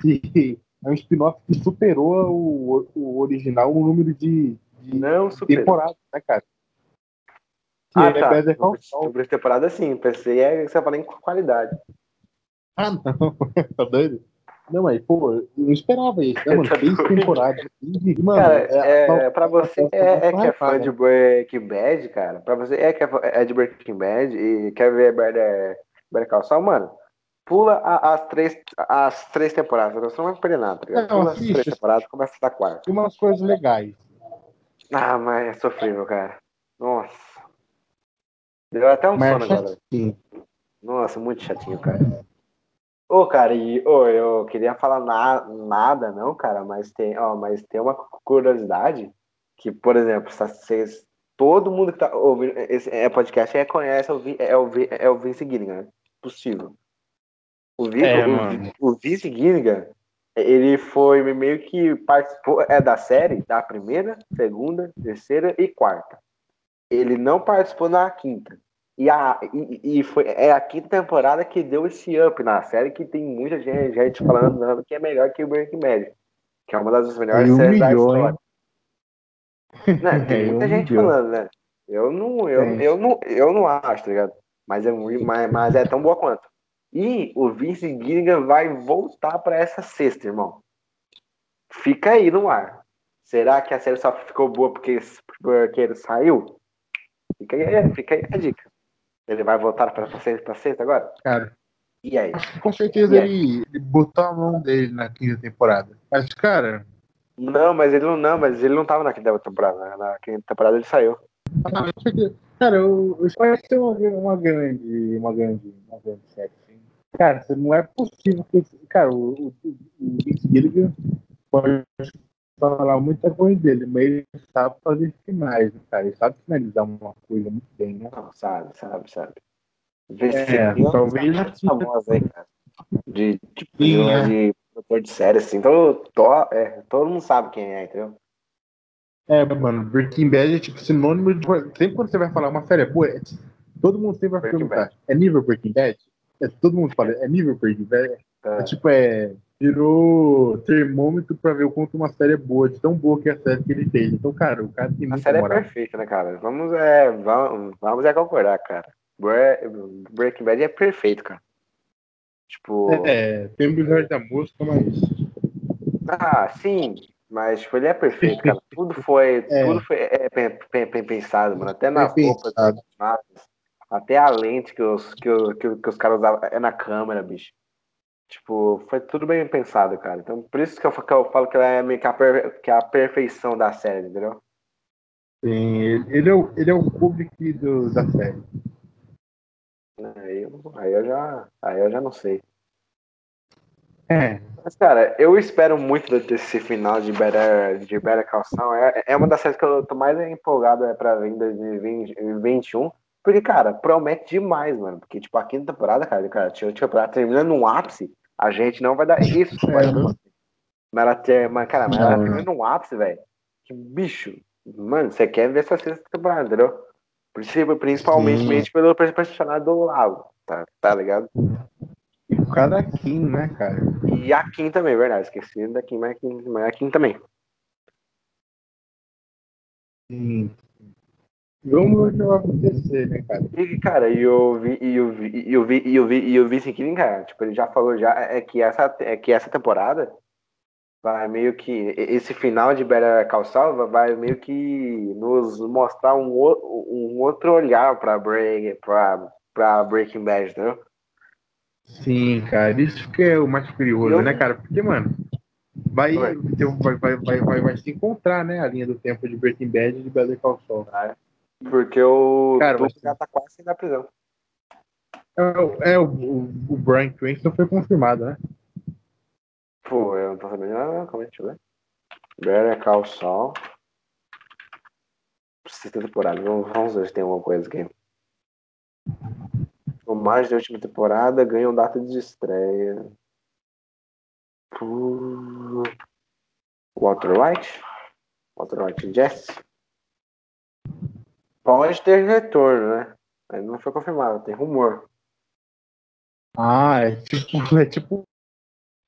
que é um spin-off que superou o, o original no número de, de Não, temporadas, né, cara? Que Ah, é tá. Better Call Saul. Temporada, sim. Pensei é que você fala em qualidade. Ah, não, <laughs> tá doido? Não, mas, pô, eu não esperava isso, né, mano? Doido. temporadas. E, mano, Cara, é, é, pra você é, é que é fã de? Breaking Bad, cara. Pra você é que é fã- é de Breaking Bad e quer ver Better, Better Call Saul, mano. Pula a- as três, as três temporadas. Você não vai perder nada, tá ligado? Não, Pula as assiste. três temporadas e começa da quarta. Tem umas coisas legais. Ah, mas é sofrível, cara. Nossa. Deu até um Mas sono é agora. Nossa, muito chatinho, cara. Ô, cara, e ô, eu queria falar na- nada, não, cara, mas tem, ó, mas tem uma curiosidade que, por exemplo, vocês, todo mundo que tá ouvindo esse é, podcast é, conhece é o, é, o, é o Vince Gilligan, né? possível. O, Vi, É, o, o Vince Gilligan, ele foi meio que participou é da série da primeira, segunda, terceira e quarta. Ele não participou na quinta. E, a, e, e foi, é a quinta temporada que deu esse up na série que tem muita gente, gente falando que é melhor que o Breaking Bad. Que é uma das melhores séries da história. Né, <laughs> Tem Ele muita gente falando, né? Eu não, eu, É. eu, não, eu não acho, tá ligado? Mas é, muito, mas, mas é tão boa quanto. E o Vince Gilligan vai voltar pra essa sexta, irmão. Fica aí no ar. Será que a série só ficou boa porque, porque ele saiu? Fica aí, fica aí a dica. Ele vai voltar pra, pra, sexta, pra sexta agora? Cara, E aí? com certeza E aí? ele, ele botou a mão dele na quinta temporada. Mas, cara, Não, mas ele não, não, mas ele não tava na quinta temporada. né? Na quinta temporada ele saiu. ah, com certeza. cara, eu, eu espero que seja uma, uma grande, uma grande, uma grande série. assim. Cara, não é possível que. Cara, o, o, o Vince Gilligan pode falar muita coisa dele, mas ele sabe fazer finais, cara. Ele sabe finalizar uma coisa muito bem, né? Não, sabe, sabe, sabe. É, talvez- famosa aí, cara. De, tipo, Sim, é. de produtor de série, assim. Então, to, é, todo mundo sabe quem é, entendeu? É, mano, Breaking Bad é tipo sinônimo de. Sempre quando você vai falar uma série boa, é- todo mundo sempre vai Breaking perguntar: é nível Breaking Bad? É, todo mundo fala: é nível Breaking Bad? Tá. É tipo, é. Virou termômetro pra ver o quanto uma série é boa, de tão boa que é a série que ele fez. Então, cara, o cara tem A muita série é moral. perfeita, né, cara? Vamos, é, vamos, vamos é concordar, cara. Bre- Breaking Bad é perfeito, cara. Tipo, É, tem o episódio da música, mas. ah, sim, mas tipo, ele é perfeito, cara. <laughs> Tudo foi, É. tudo foi é, pen- pensado, mano. Até nas roupas, até a lente que os, que, que, que os caras usavam é na câmera, bicho. Tipo, foi tudo bem pensado, cara. Então, por isso que eu, que eu falo que ela é meio que a, per- que é a perfeição da série, entendeu? Sim, ele, ele é o, ele é o Kubrick do, da série. Aí eu, aí eu já, aí eu já não sei. É, Mas, cara, eu espero muito desse final de Better, de Better Saul. É, é uma das séries que eu tô mais empolgado é, pra ver em 2021. Porque, cara, promete demais, mano. Porque, tipo, a quinta temporada, cara, cara, a temporada termina num ápice, a gente não vai dar isso. É, vai, não. mas ela ter, mas, cara, mas ela Não, termina num ápice, velho. Que bicho. Mano, você quer ver essa sexta temporada, entendeu? Princi- Principalmente Sim. pelo personagem do Lago, tá, tá ligado? e o cara Kim, né, cara? E a Kim também, verdade. Esqueci da Kim, mas a Kim, mas a Kim também. Sim. Vamos ver o que vai acontecer, né, cara? E, cara, e eu vi, e eu vi, e eu vi, e eu vi, e eu vi esse Killing, cara, tipo, ele já falou já, é que essa, é que essa temporada vai meio que, esse final de Better Call Saul vai meio que nos mostrar um, um outro olhar pra, break, pra, pra Breaking Bad, entendeu? Sim, cara, isso que é o mais curioso, Eu- né, cara? Porque, mano, vai, vai, vai, vai, vai, vai se encontrar, né, a linha do tempo de Breaking Bad e de Better Call Saul. Porque o Cara, mas- já tá quase da prisão. É, o- é o, o, o Brian Cranston foi confirmado, né? Pô, eu não tô sabendo calma aí, deixa eu ver. Better Call Saul. Sexta temporada, vamos, vamos ver se tem alguma coisa aqui. O mais da última temporada ganham data de estreia. Por... Walter White? Walter White Jess? Pode ter retorno, né? Mas não foi confirmado, tem rumor. Ah, é tipo, <laughs> é tipo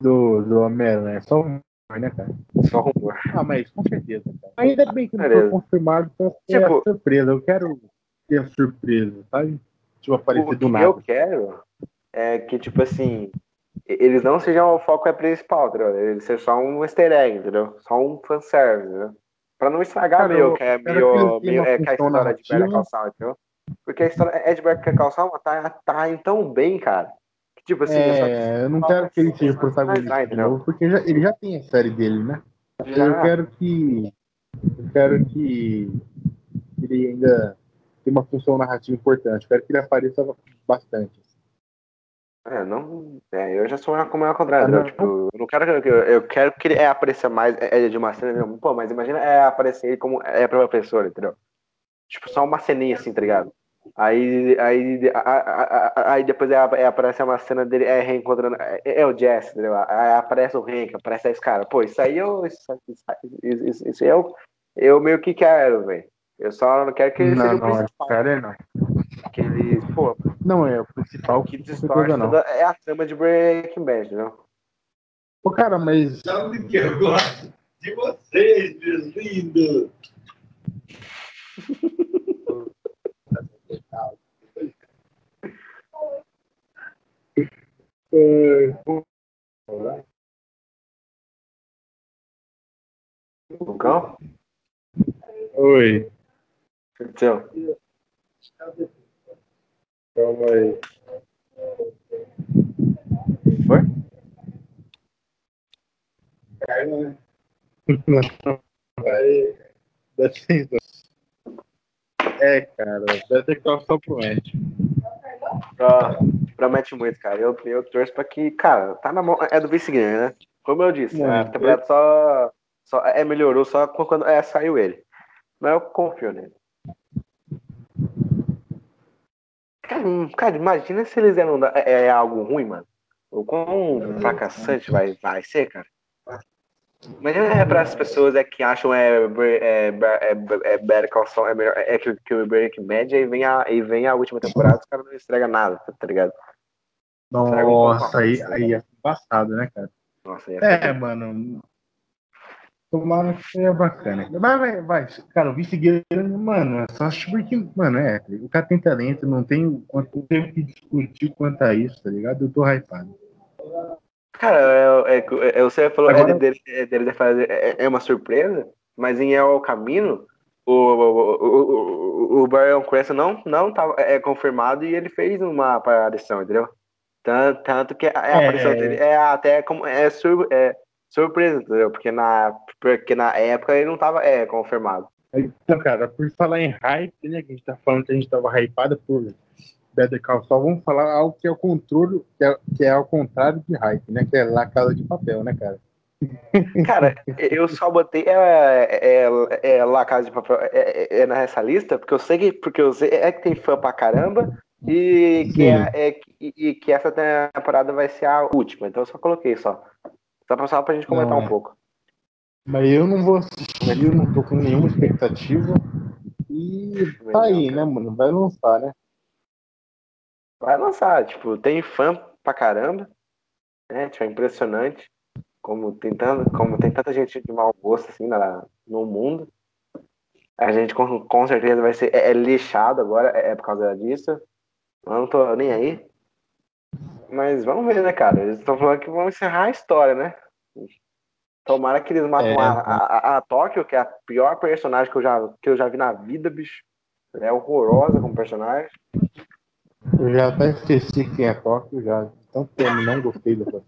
do, do Homero, né? Só um, né, cara? Só rumor. Ah, mas com certeza, cara. Ainda bem que não Beleza. foi confirmado pra ser Tipo- surpresa. Eu quero ter a surpresa, sabe? Tipo, aparecer O do que nada. eu quero é que, tipo assim, eles não sejam o foco é principal, entendeu? Eles sejam só um easter egg, entendeu? Só um fanservice, entendeu? Pra não estragar Cara, meio eu que é meio, meio é, que a história de Better. Call Saul, entendeu? Porque a história é de Better Call Saul tá, tá tão bem, cara. Que, tipo assim, É, eu não quero que ele seja mais protagonista de novo, porque já- ele já tem a série dele, né? Já. Eu quero que. Eu quero que ele ainda tenha uma função narrativa importante. Eu quero que ele apareça bastante. É, não. É, eu já sou como é ao contrário, não. Tipo, eu não quero que eu, eu quero que ele é, apareça mais é, é de uma cena, entendeu? Pô, mas imagina é aparecer ele como é professor, entendeu? Tipo, só uma ceninha assim, tá ligado? Aí, aí, a- a- a- aí depois é, é, aparece uma cena dele é, reencontrando. É, o Jesse, entendeu? Aí aparece o Hank, aparece esse cara. Pô, isso aí eu. Isso, isso, isso, isso eu, eu meio que quero, velho. Eu só não quero que ele seja Não, o não, é principal. cara, não. Que ele, pô, Não é o principal. que distorce não. é a trama de Breaking Bad, entendeu? Pô, cara, mas. Sabe que eu gosto de vocês, meus lindos. é, Lucão? Oi, aconteceu? Calma aí. Foi? Aí, dá licença. É, cara, Better Call Saul promete. Pra- promete muito, cara. Eu, eu torço pra que, cara, tá na mão. É do Vince Gilligan, né? Como eu disse, É, a temporada só, só é, melhorou só quando é, saiu ele. Mas eu confio nele. Cara, hum, cara, imagina se eles eram é, é algo ruim, mano. O quão fracassante vai, vai ser, cara. Imagina é para as pessoas é, que acham é, é, é, é, é Better Call Saul é melhor é que, que o Breaking Bad e vem a, e vem a última temporada os caras não estragam nada, tá ligado? Nossa, aí, aí é embaçado, né, cara? Nossa, É, mano. Tomara que seja bacana. Vai, vai, vai. Cara, o vice Guilherme, mano, é só acho porque, mano, é. O cara tem talento, não tem o quanto tempo que discutir quanto a isso, tá ligado? Eu tô hypado. Cara, é, é, é, você falou Agora- é, deles é, deles é, é, é uma surpresa, mas em El Camino, o, o, o, o, o Brian Cranston não, não tá, é confirmado e ele fez uma aparição, entendeu? Tanto, tanto que a, a É. aparição dele é até como é, sur, é surpresa, entendeu? Porque na, porque na época ele não tava é, confirmado. Então, cara, por falar em hype, né, que a gente tá falando que a gente tava hypado por Better Call Saul, vamos falar algo que é o controle, que é, que é ao contrário de hype, né, que é La Casa de Papel, né, cara? <laughs> Cara, eu só botei é, é, é, La Casa de Papel é, é, é nessa lista porque eu sei que porque eu sei é que tem fã pra caramba e que, é, é, e, e que essa temporada vai ser a última. Então eu só coloquei só. Só pra, só pra gente comentar Não, um é. pouco. Mas eu não vou assistir, eu não tô com nenhuma expectativa. E tá aí, né, mano? Vai lançar, né? Vai lançar, tipo, tem fã pra caramba, né? Tipo, é impressionante como tem, tanto, como tem tanta gente de mau gosto assim na, no mundo. A gente com, com certeza vai ser é, é lixado agora, é, é por causa disso. Eu não tô nem aí. Mas vamos ver, né, cara? Eles estão falando que vão encerrar a história, né? Tomara que eles matem É. a, a, a Tóquio, que é a pior personagem que eu já, que eu já vi na vida, bicho. Ela é horrorosa como personagem. Eu já até esqueci quem é Tóquio, já. Tanto tempo não gostei da pessoa.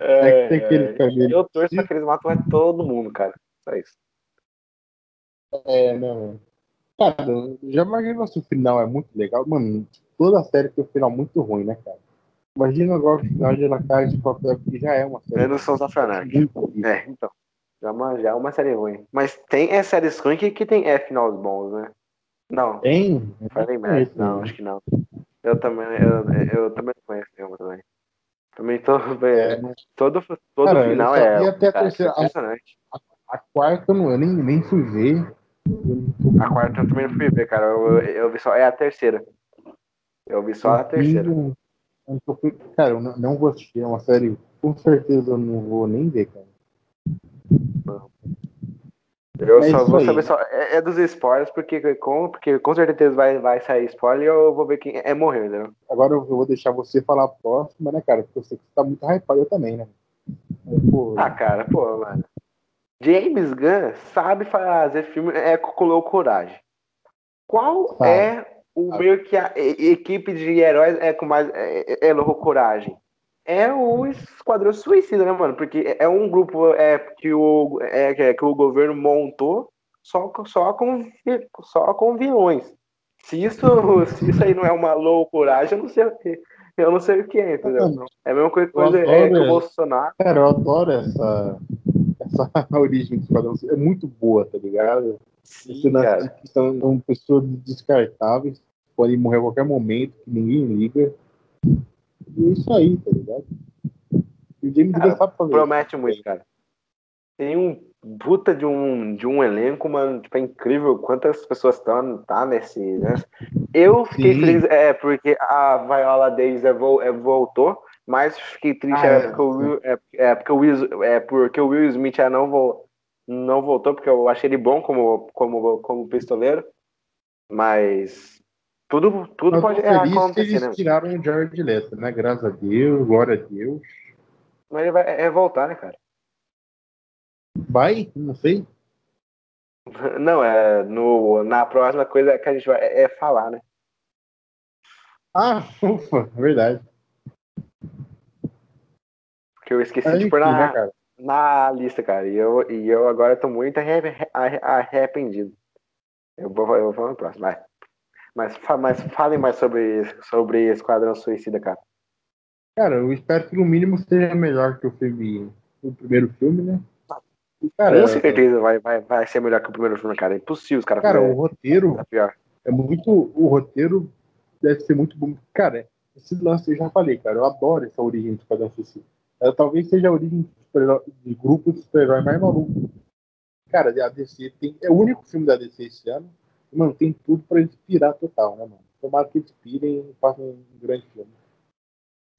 É que tem aquele cabelo. Eu torço pra que eles matam é todo mundo, cara. Só isso. É, né, mano? Cara, já imaginou se o final é muito legal? Mano, toda a série tem um final muito ruim, né, cara? Imagina agora o final de La Casa de Papel, que já é uma série Menos Sons horrível. É, então. Já é uma, já é uma série ruim. Mas tem é, séries ruins que, que tem é, finais bons, né? Não, Tem? falei É merda. Não, né? acho que não. Eu também, eu, eu também não conheço nenhuma também. Também tô. <laughs> É, É, não- todo todo Cara, final é. vi até a cara, terceira- impressionante. a quarta eu, não, eu nem, nem fui ver. A quarta eu também não fui ver, cara. Eu, eu, eu vi só. É a terceira. Eu vi só a terceira. Cara, eu não, não vou assistir. É uma série, com certeza eu não vou nem ver, cara. Eu É só vou aí. saber só. É, é dos spoilers, porque com, porque com certeza vai, vai sair spoiler e eu vou ver quem é morrer, entendeu? Agora eu vou deixar você falar a próxima, né, cara? Porque eu sei que você tá muito hypado, eu também, né? Pô, Ah, cara, pô, mano. James Gunn sabe fazer filme é com loucuragem. Qual Sabe. é o Sabe. meio que a equipe de heróis é com mais é, é, é loucuragem? É o Esquadrão Suicida, né, mano? Porque é um grupo é, que, o, é, que, que o governo montou só, com- só, com, só com vilões. Se isso, <laughs> se isso aí não é uma loucuragem, eu não sei o que. Eu não sei o que é, entendeu? É a mesma coisa, coisa é, que o. Bolsonaro. Cara, eu adoro essa, essa <laughs> origem do Esquadrão. É muito boa, tá ligado? Sim, cara. são, são pessoas descartáveis, podem morrer a qualquer momento, que ninguém liga. E é isso aí, tá ligado? E o James Cara, sabe fazer Promete muito, cara. Tem um puta de um, de um elenco, mano. Tipo, é incrível quantas pessoas estão tá nesse. Né? Eu fiquei Sim. feliz é, porque a Viola Davis é, é, voltou, mas fiquei triste Ah, é, é, porque o Will, é, é porque o Will, é porque o Will Smith é, não, vol, não voltou, porque eu achei ele bom como, como, como pistoleiro. Mas tudo, tudo Mas pode que acontecer, eles né? tiraram o Jared Leto, né? Graças a Deus, glória a Deus. Mas ele vai é voltar, né, cara? Vai? Não sei. <laughs> Não, é no, na próxima coisa que a gente vai é, é falar, né? Ah, <laughs> ufa, verdade. Porque eu esqueci Mas de pôr na, né, cara? na lista, cara. E eu, e eu agora tô muito arre- arre- arrependido. Eu vou, eu vou falar no próximo, vai. Mas, mas falem mais sobre, sobre Esquadrão Suicida, cara. Cara, eu espero que no mínimo seja melhor que o filme, o primeiro filme, né? E, cara, Com certeza vai, vai, vai ser melhor que o primeiro filme, cara. É impossível os caras cara, o fazerem roteiro é muito. O roteiro deve ser muito bom. Cara, esse lance eu já falei, cara. Eu adoro essa origem do Esquadrão Suicida. Ela talvez seja a origem de, super-herói- de grupo de super-herói mais maluco. Cara, a DC tem. É o único filme da DC esse ano. E, mano, tem tudo pra eles pirar total, né, mano? Tomara que eles pirem e façam um grande filme.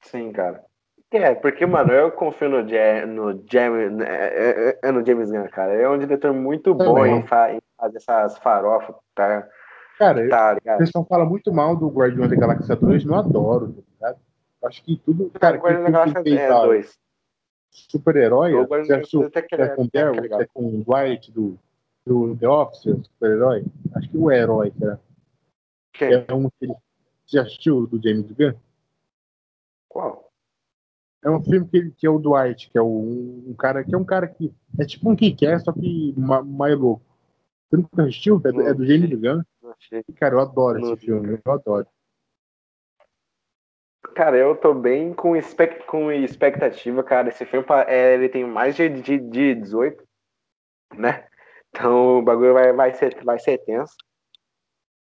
Sim, cara. É, porque, mano, eu confio no, Ja- no, James, é, é, é no James Gunn, cara. É um diretor muito bom Também. em, fa- em fazer essas farofas, tá, Cara, tá O ligado? pessoal fala muito mal do Guardião da Galáxia 2, não adoro, tá ligado? Acho que tudo. Cara, Guardião da Galáxia que é dois. super-herói, que que é com o que que White do, do The Office, super-herói? Acho que o herói, cara. Quem? É um que. Você já assistiu do James Gunn? Qual? É um filme que, ele, que é o Dwight, que é o, um, um cara que é um cara que. É tipo um que quer, só que ma- mais louco. Você nunca assistiu? É do, é do James Gunn. Cara, eu adoro esse filme, eu adoro. Cara, eu tô bem com, expec- com expectativa, cara. Esse filme é, ele tem mais de, de, de 18, né? Então o bagulho vai, vai, ser, vai ser tenso.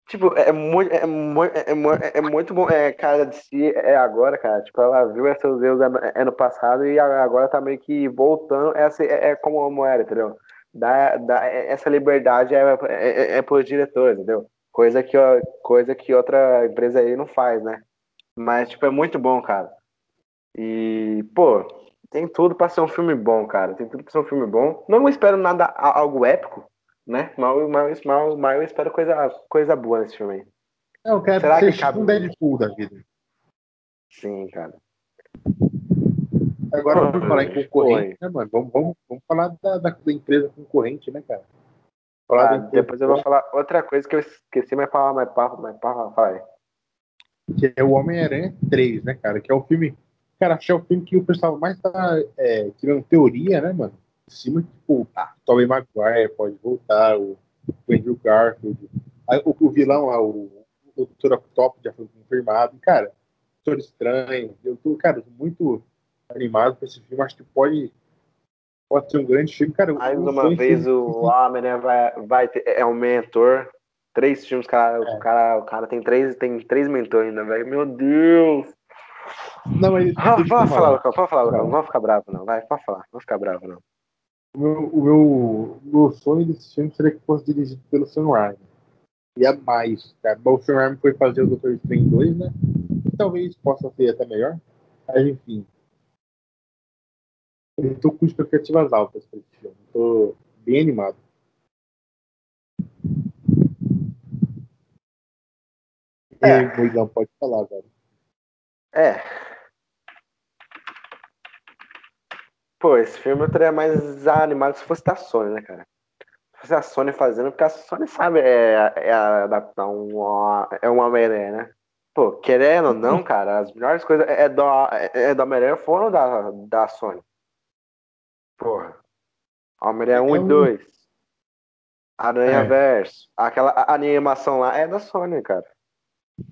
Tipo, é muito, é, mu- é, é muito bom. É, cara, de si é agora, cara. Tipo, ela viu esses erros ano, ano passado e agora tá meio que voltando. Essa é, é como era, entendeu? Dá, dá, essa liberdade é, é, é pros diretores, entendeu? Coisa que, coisa que outra empresa aí não faz, né? Mas, tipo, é muito bom, cara. E, pô, tem tudo pra ser um filme bom, cara. Tem tudo pra ser um filme bom. Não espero nada, algo épico, né? Mas, mas, mas, mas eu espero coisa, coisa boa nesse filme aí. Eu quero Será ser que tipo cabe- um Deadpool da vida. Sim, cara. Agora, Pô, falar em concorrente, né, mano? Vamos, vamos, vamos falar da, da, empresa concorrente, né, cara? Ah, depois eu vou falar outra coisa que eu esqueci, mas fala, mas fala, mas fala, fala aí. Que é o Homem-Aranha 3, né, cara? Que é o filme. Cara, acho que é o filme que o pessoal mais tá é, tirando teoria, né, mano? Em cima, tipo, ah, Tobey Maguire pode voltar, o, o Andrew Garfield. Aí, o, o vilão lá, o, o Dr. Octopus já foi confirmado. E, cara, Doutor Estranho. Eu tô, cara, muito animado com esse filme. Acho que pode, pode ser um grande filme. Cara, Mais uma vez o <laughs> homem, né, vai, vai ter, é um mentor. Três filmes, cara, É. o, cara, o cara tem três, tem três mentores ainda, velho. Meu Deus! Não, mas Ah, pode falar, falar. Lucão, pode falar, Lucão. Não vamos ficar bravo, não. Vai, pode falar. Não ficar bravo, não. O meu, o meu, meu sonho desse filme seria que fosse dirigido pelo Sam Raimi. E a mais, cara. Bom, o Sam Raimi foi fazer o Doutor Estranho 2, né? Talvez possa ser até melhor. Mas, enfim. Eu tô com expectativas altas pra esse filme. Tô bem animado. É. aí, Moidão, pode falar, velho. É. Pô, esse filme eu estaria mais animado se fosse da Sony, né, cara? Se fosse a Sony fazendo, porque a Sony sabe é, é adaptar um, é um Homem-Aranha, né? Pô, querendo ou não, cara, as melhores coisas é do, é, é do Homem-Aranha foram da, da Sony. Porra. Homem-Aranha 1 É e um- 2. Aranha É. Verso. Aquela animação lá é da Sony, cara.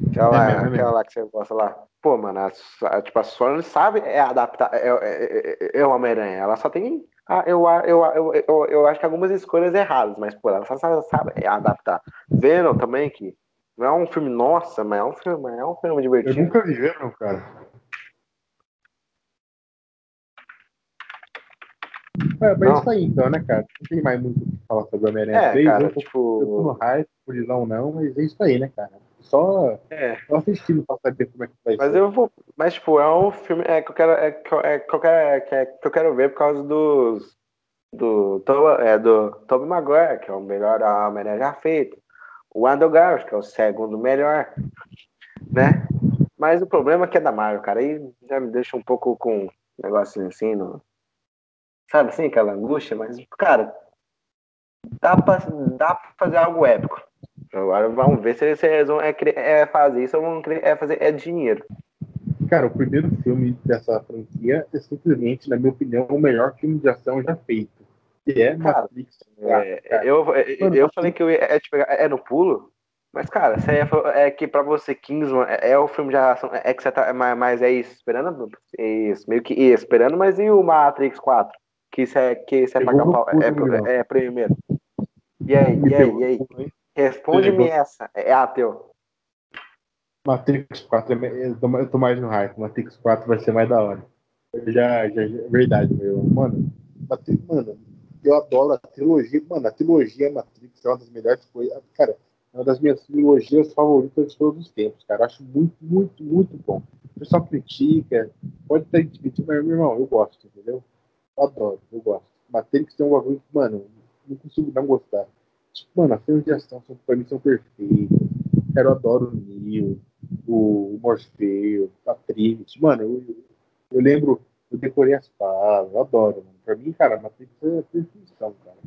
Aquela, É é aquela lá que você gosta lá. Pô, mano, a, a- tipo, a Sony sabe é adaptar. É, é, é, é o Homem-Aranha. Ela só tem Ah, eu, a- eu, a- eu, eu, eu acho que algumas escolhas erradas, mas, pô, ela só sabe, sabe adaptar. Venom também, que não é um filme, nossa, mas é um filme, é um filme Eu divertido. nunca vi Venom, cara. É, mas Não. isso aí então, né, cara? Não tem mais muito o que falar sobre o Homem-Aranha É, 3. cara, eu, tô, eu tô no tipo. hype, purizão não, mas é isso aí, né, cara? Só, É, só assistindo pra saber como é que vai mas ser. eu vou. Mas, tipo, é um filme é, que eu quero. É, que eu- é, que eu quero é, que, é, que eu quero ver por causa dos. Do, to, é, do Tobey Maguire, que é o melhor Homem-Aranha já feito. O Andrew Garfield, que é o segundo melhor. Né? Mas o problema é que é da Marvel, cara. Aí já me deixa um pouco com um negocinho assim, no, sabe assim, aquela angústia, mas, cara, dá pra, dá pra fazer algo épico. Agora vamos ver se eles, se eles vão é, é fazer isso ou vão é fazer é dinheiro. Cara, o primeiro filme dessa franquia é simplesmente, na minha opinião, o melhor filme de ação já feito. Que é Cara, Matrix. É, cara. eu, é, eu assim- falei que eu ia, é, tipo, é no pulo, mas, cara, você falar- é que pra você, Kingsman, é, é o filme de ação, é que você tá, mas, mas é isso, esperando, é isso, meio que esperando, mas e o Matrix 4? Que isso é, que isso é cu, é, é, é primeiro. E aí, e aí, e aí? Responde-me essa, é ateu. Matrix 4 é, eu tô, eu tô mais no hype. Matrix 4 vai ser mais da hora. Eu já, já, já- verdade, meu. Mano, Matrix, mano, eu adoro a trilogia. Mano, a trilogia Matrix é uma das melhores coisas. Cara, é uma das minhas trilogias favoritas de todos os tempos, cara. Eu acho muito, muito, muito bom. O pessoal critica, pode ter crítica, mas, meu irmão, eu gosto, entendeu? Eu adoro, eu gosto. Matrix tem um bagulho que, mano, não consigo não gostar. Mano, as cenas de ação são, pra mim são perfeitas. Cara, eu adoro o Neo o Morfeu, a Trinity. Mano, eu, eu lembro, eu decorei as falas, eu adoro. Mano. Pra mim, cara, Matrix é perfeição, cara.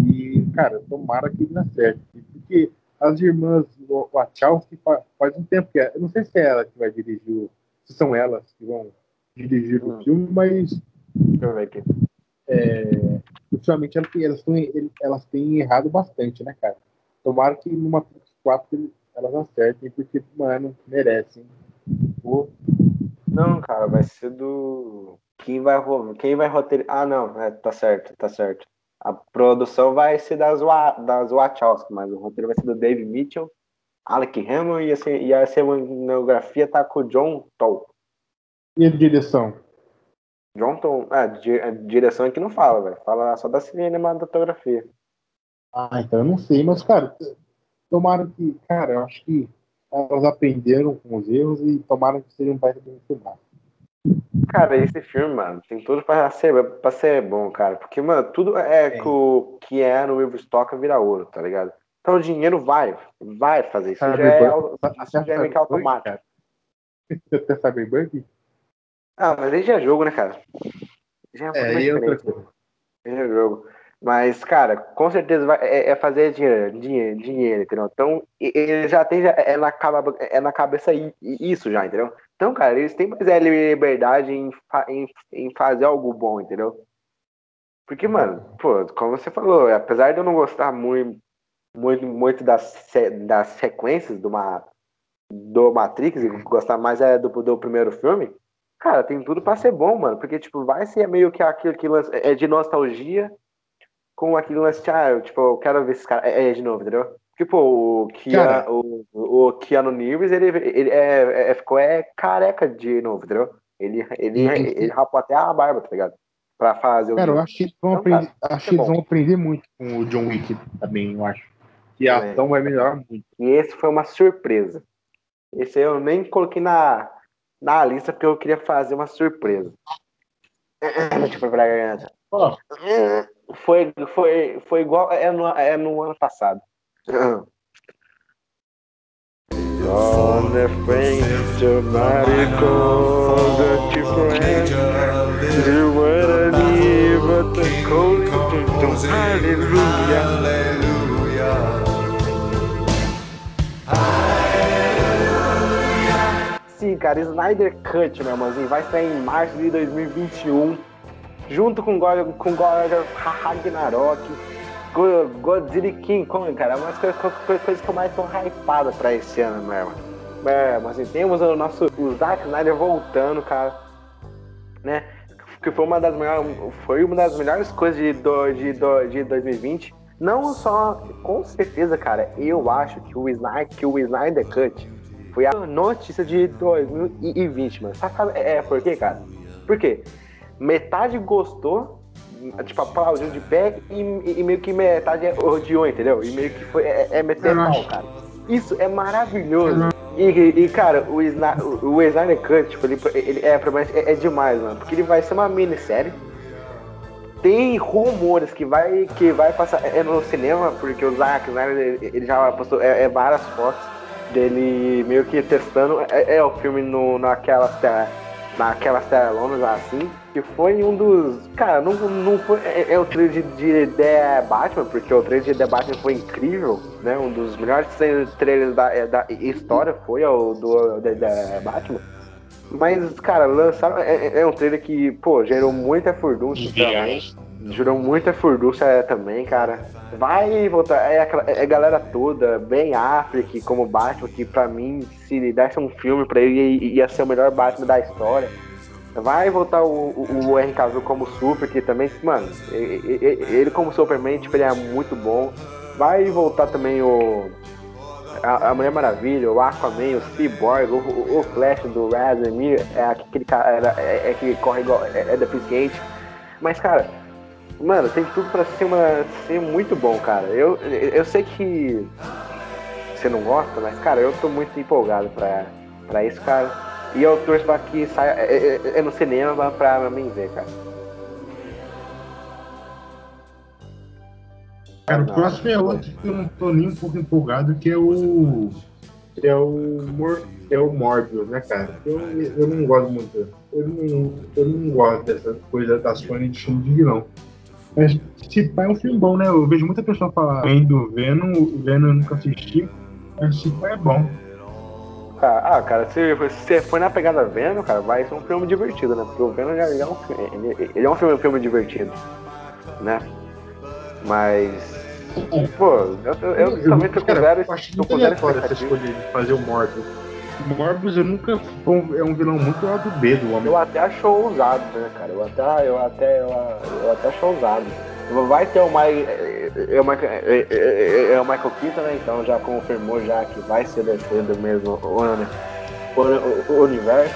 E, cara, tomara que ele dê certo. Porque as irmãs Wachowski fa- faz um tempo que é. Eu não sei se é ela que vai dirigir, o- se são elas que vão dirigir Hum. o filme, mas Deixa eu ver aqui. é, ultimamente elas, têm- elas, têm, errado bastante, né, cara? Tomara que no Matrix 4 ele- elas acertem, porque, mano, merecem. Pô, Não, cara, vai ser do. Quem vai, quem vai roteirizar. Ah, não, é, tá certo, tá certo. A produção vai ser das, Wa- das Wachowski, mas o roteiro vai ser do Dave Mitchell, Alec Hammond e a, ce- e a cenografia tá com o John Toll. E a direção? John Toll, ah, di- a direção aqui não fala, velho. Fala só da cinematografia. Ah, então eu não sei, mas, cara, tomara que, cara, eu acho que elas aprenderam com os erros e tomaram que seja um baita bem filmado. Cara, esse filme, mano, tem tudo pra ser, pra ser bom, cara. Porque, mano, tudo é que, o, que é no livro estoca vira ouro, tá ligado? Então o dinheiro vai, vai fazer isso. Já é, isso já é meio que automático. cara. Você até Cyberpunk? Ah, mas aí já é jogo, né, cara? Já é É, e outra coisa. Já é jogo. Mas, cara, com certeza vai, é, é fazer dinheiro, dinheiro, dinheiro, entendeu? Então, ele já tem, já, é, na, é na cabeça isso já, entendeu? Então, cara, eles têm mais é, liberdade em, em, em fazer algo bom, entendeu? Porque, mano, pô, como você falou, apesar de eu não gostar muito, muito, muito das, das sequências do, ma, do Matrix, e gostar mais é do, do primeiro filme, cara, tem tudo pra ser bom, mano. Porque, tipo, vai ser meio que aquilo que lança- é de nostalgia com aquilo lance, de, ah, eu, tipo, eu quero ver esse cara é, é de novo, entendeu? Tipo, o, Kia, o, o Keanu Reeves, ele, ele é, é- ficou é careca de novo, entendeu? Ele, ele, Sim, sim. ele rapou até a barba, tá ligado? Pra fazer o Cara, eu acho que eles vão, Então, aprender, cara, acho é que eles bom. vão aprender muito com o John Wick também, eu acho. Que a Também. ação vai melhorar muito. E esse foi uma surpresa. Esse aí eu nem coloquei na, na lista porque eu queria fazer uma surpresa. Deixa eu preparar a garganta. Ó, Foi, foi, foi igual é no, é no ano passado. On the called the different. You were the cold Hallelujah. Cara, Snyder Cut, meu irmãozinho, vai sair em março de 2021, junto com God, com God Ragnarok, Go- Godzilla King Kong, cara, é uma das coisas, que eu mais tô hypada pra esse ano, meu irmão. É, mas assim, temos o nosso o Zack Snyder voltando, cara, né? que foi uma das melhores, foi uma das melhores coisas de, do, de, do, de 2020. Não só, com certeza, cara, eu acho que o Snyder, que o Snyder Cut foi a notícia de 2020, mano. Sabe é por quê, cara? Por quê? Metade gostou, tipo, aplaudiu de pé e, e, meio que metade odiou, entendeu? E meio que foi, é, é meter pau, cara. Isso é maravilhoso. E, e, cara, o, Sna o Snyder Cut, tipo, ele, ele é, é, é demais, mano. Porque ele vai ser uma minissérie. Tem rumores que vai, que vai passar é no cinema, porque o Zack Snyder, ele já postou é, é várias fotos dele meio que testando. É, é o filme no, naquela naquelas telonas assim, que foi um dos. Cara, não, não foi. É, é o trailer de, de The Batman, porque o trailer de The Batman foi incrível, né? Um dos melhores trailers da, é, da história foi o do The, The Batman. Mas, cara, lançaram. É, é, é um trailer que, pô, gerou muita furdúncia também. Gerou muita furdúncia também, cara. Vai voltar. É é a galera toda, bem Affleck como Batman, que pra mim, se desse um filme pra ele, ia ser o melhor Batman da história. Vai voltar o, o, o Cavill como Super, que também, mano, ele, como Superman, tipo, ele é muito bom. Vai voltar também o a, a Mulher Maravilha, o Aquaman, o Cyborg, o, o Flash do Razor é aquele cara é, é, que corre igual, é, é deficiente. Mas, cara, mano, tem tudo pra ser, uma, ser muito bom, cara. Eu, eu sei que você não gosta, mas, cara, eu tô muito empolgado pra, pra isso, cara. E eu torço pra que saia é, é, é no cinema pra mim ver, cara. Cara, o próximo é outro que eu não tô nem um pouco empolgado, que é o. Que é o, Mor é o Morbius, né, cara? Eu, eu não gosto muito. Eu não, eu não gosto dessa coisa da Sony de filme de vilão. Mas se é um filme bom, né? Eu vejo muita pessoa falar bem do Venom, o Venom eu nunca assisti, mas se é bom. Ah, cara, se você for na pegada Venom, cara, vai ser um filme divertido, né? Porque o Venom já, é um, ele, ele é um filme, um filme divertido, né? Mas Pô, eu, eu, eu, eu também tô com zero. Eu acho muito aleatório essa escolha de fazer o Morbius. Morbius eu nunca é um vilão muito lá do B do homem. Eu até acho ousado, né, cara? Eu até, eu até, eu, eu até acho ousado. Vai ter o Mike, é, o Michael, é, é, é o Michael Keaton, né? Então já confirmou já que vai ser do mesmo o, o, o universo,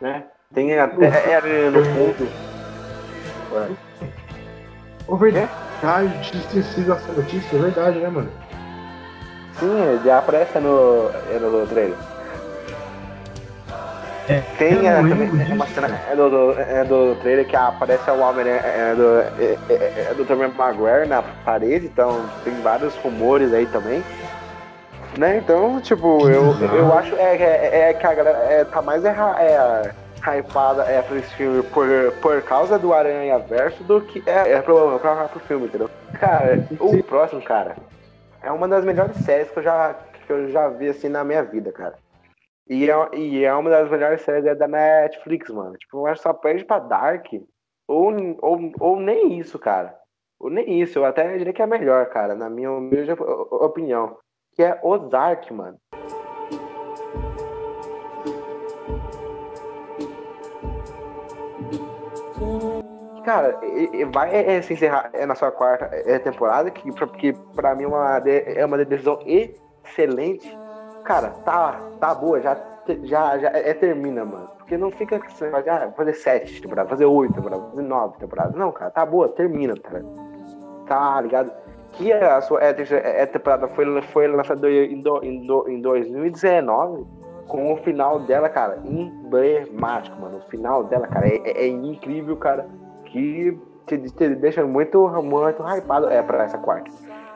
né? Tem até é, no fundo. O verdade. Ah, eu tinha esquecido essa notícia, é verdade, né, mano? Sim, ele aparece no, no trailer. É, Tem é, também, é uma cena é do, do, é do trailer que aparece o homem né, é do, é, é, é do Tommy Maguire na parede, então tem vários rumores aí também. Né? Então, tipo, eu, eu acho é, é, é, que a galera é, tá mais é, é, hypada é pra esse filme por, por causa do Aranha Verso do que é, é pro, pro, pro filme, entendeu? Cara, o próximo, cara, é uma das melhores séries que eu já, que eu já vi assim na minha vida, cara. E é, e é uma das melhores séries é da Netflix, mano. Tipo, eu acho que só perde pra Dark. Ou, ou, ou nem isso, cara. Ou nem isso. Eu até diria que é melhor, cara, na minha humilde opinião. Que é Ozark, mano. Cara, vai é, se encerrar é na sua quarta é, temporada, que pra mim é uma, é uma decisão excelente. Cara, tá, tá boa, já, já, já é, termina, mano. Porque não fica assim, ah, fazer sete temporadas, fazer oito temporadas, fazer nove temporadas. Não, cara, tá boa, termina, cara. Tá ligado? Que a sua é, é, temporada foi, foi lançada em, do, em, do, em 2019 com o final dela, cara, emblemático, mano. O final dela, cara, é, é incrível, cara que te, te deixa muito, muito hypado é, pra essa quarta.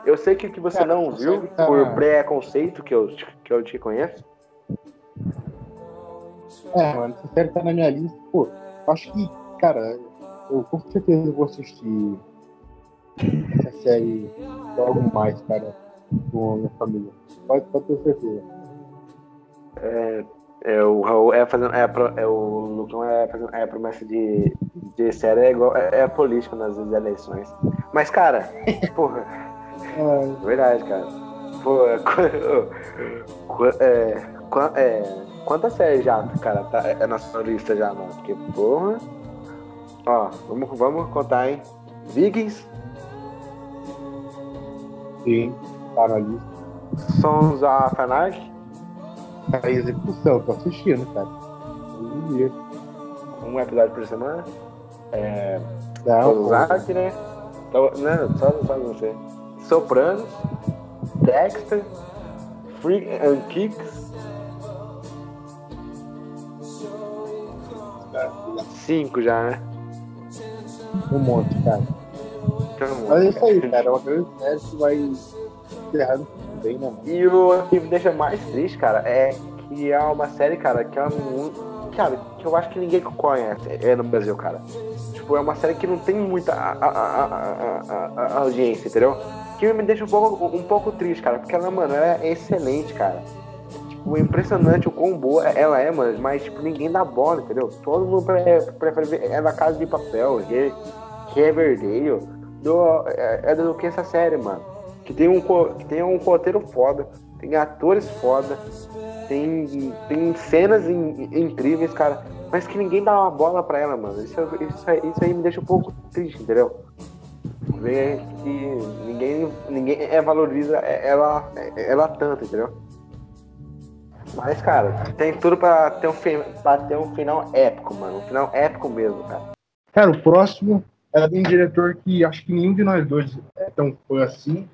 Eu sei que, que você cara, não viu por preconceito que eu, que eu te conheço. É, mano, essa série tá na minha lista. Pô, acho que, cara, eu com certeza vou assistir essa série logo mais, cara, com a minha família. Pode, pode ter certeza. É, é, o Raul é fazendo. É, é, o Lucão é fazendo. É promessa de, de série é igual. É, é político nas eleições. Mas, cara, <laughs> porra. É. Verdade, cara. Pô, é, <laughs> é, quantas séries já, cara, tá, é na sua lista já, mano? Porque, porra. Ó, vamos, vamos contar, hein? Vikings, Sim, tá na lista. Sons of Anarchy, Tá em execução, tô assistindo, cara. Um episódio por semana. É, Não, Ozark, né? Então, Não, só, só você. Sopranos, Dexter, Freak and Kicks. Cinco já, né? um monte, cara. Mas é isso aí, cara. É uma grande série que vai encerrar bem, né? E o que me deixa mais triste, cara, é que é uma série, cara, que é muito. Cara, que eu acho que ninguém conhece é no Brasil, cara. Tipo, é uma série que não tem muita a- a- a- a- a- a audiência, entendeu? Que me deixa um pouco, um pouco triste, cara, porque ela, mano, ela é excelente, cara. Tipo, impressionante o quão boa ela é, mano, mas, tipo, ninguém dá bola, entendeu? Todo mundo pre- prefere ver na Casa de Papel, Riverdale, do, é, é do que essa série, mano. Que tem um, que tem um roteiro foda, tem atores foda, tem, tem cenas in- incríveis, cara, mas que ninguém dá uma bola pra ela, mano. Isso, isso, isso aí me deixa um pouco triste, entendeu? Ver que ninguém, ninguém é, valoriza ela, ela tanto, entendeu? Mas, cara, tem tudo pra ter, um, pra ter um final épico, mano. Um final épico mesmo, cara. Cara, o próximo é de um diretor que acho que nenhum de nós dois é tão fã assim,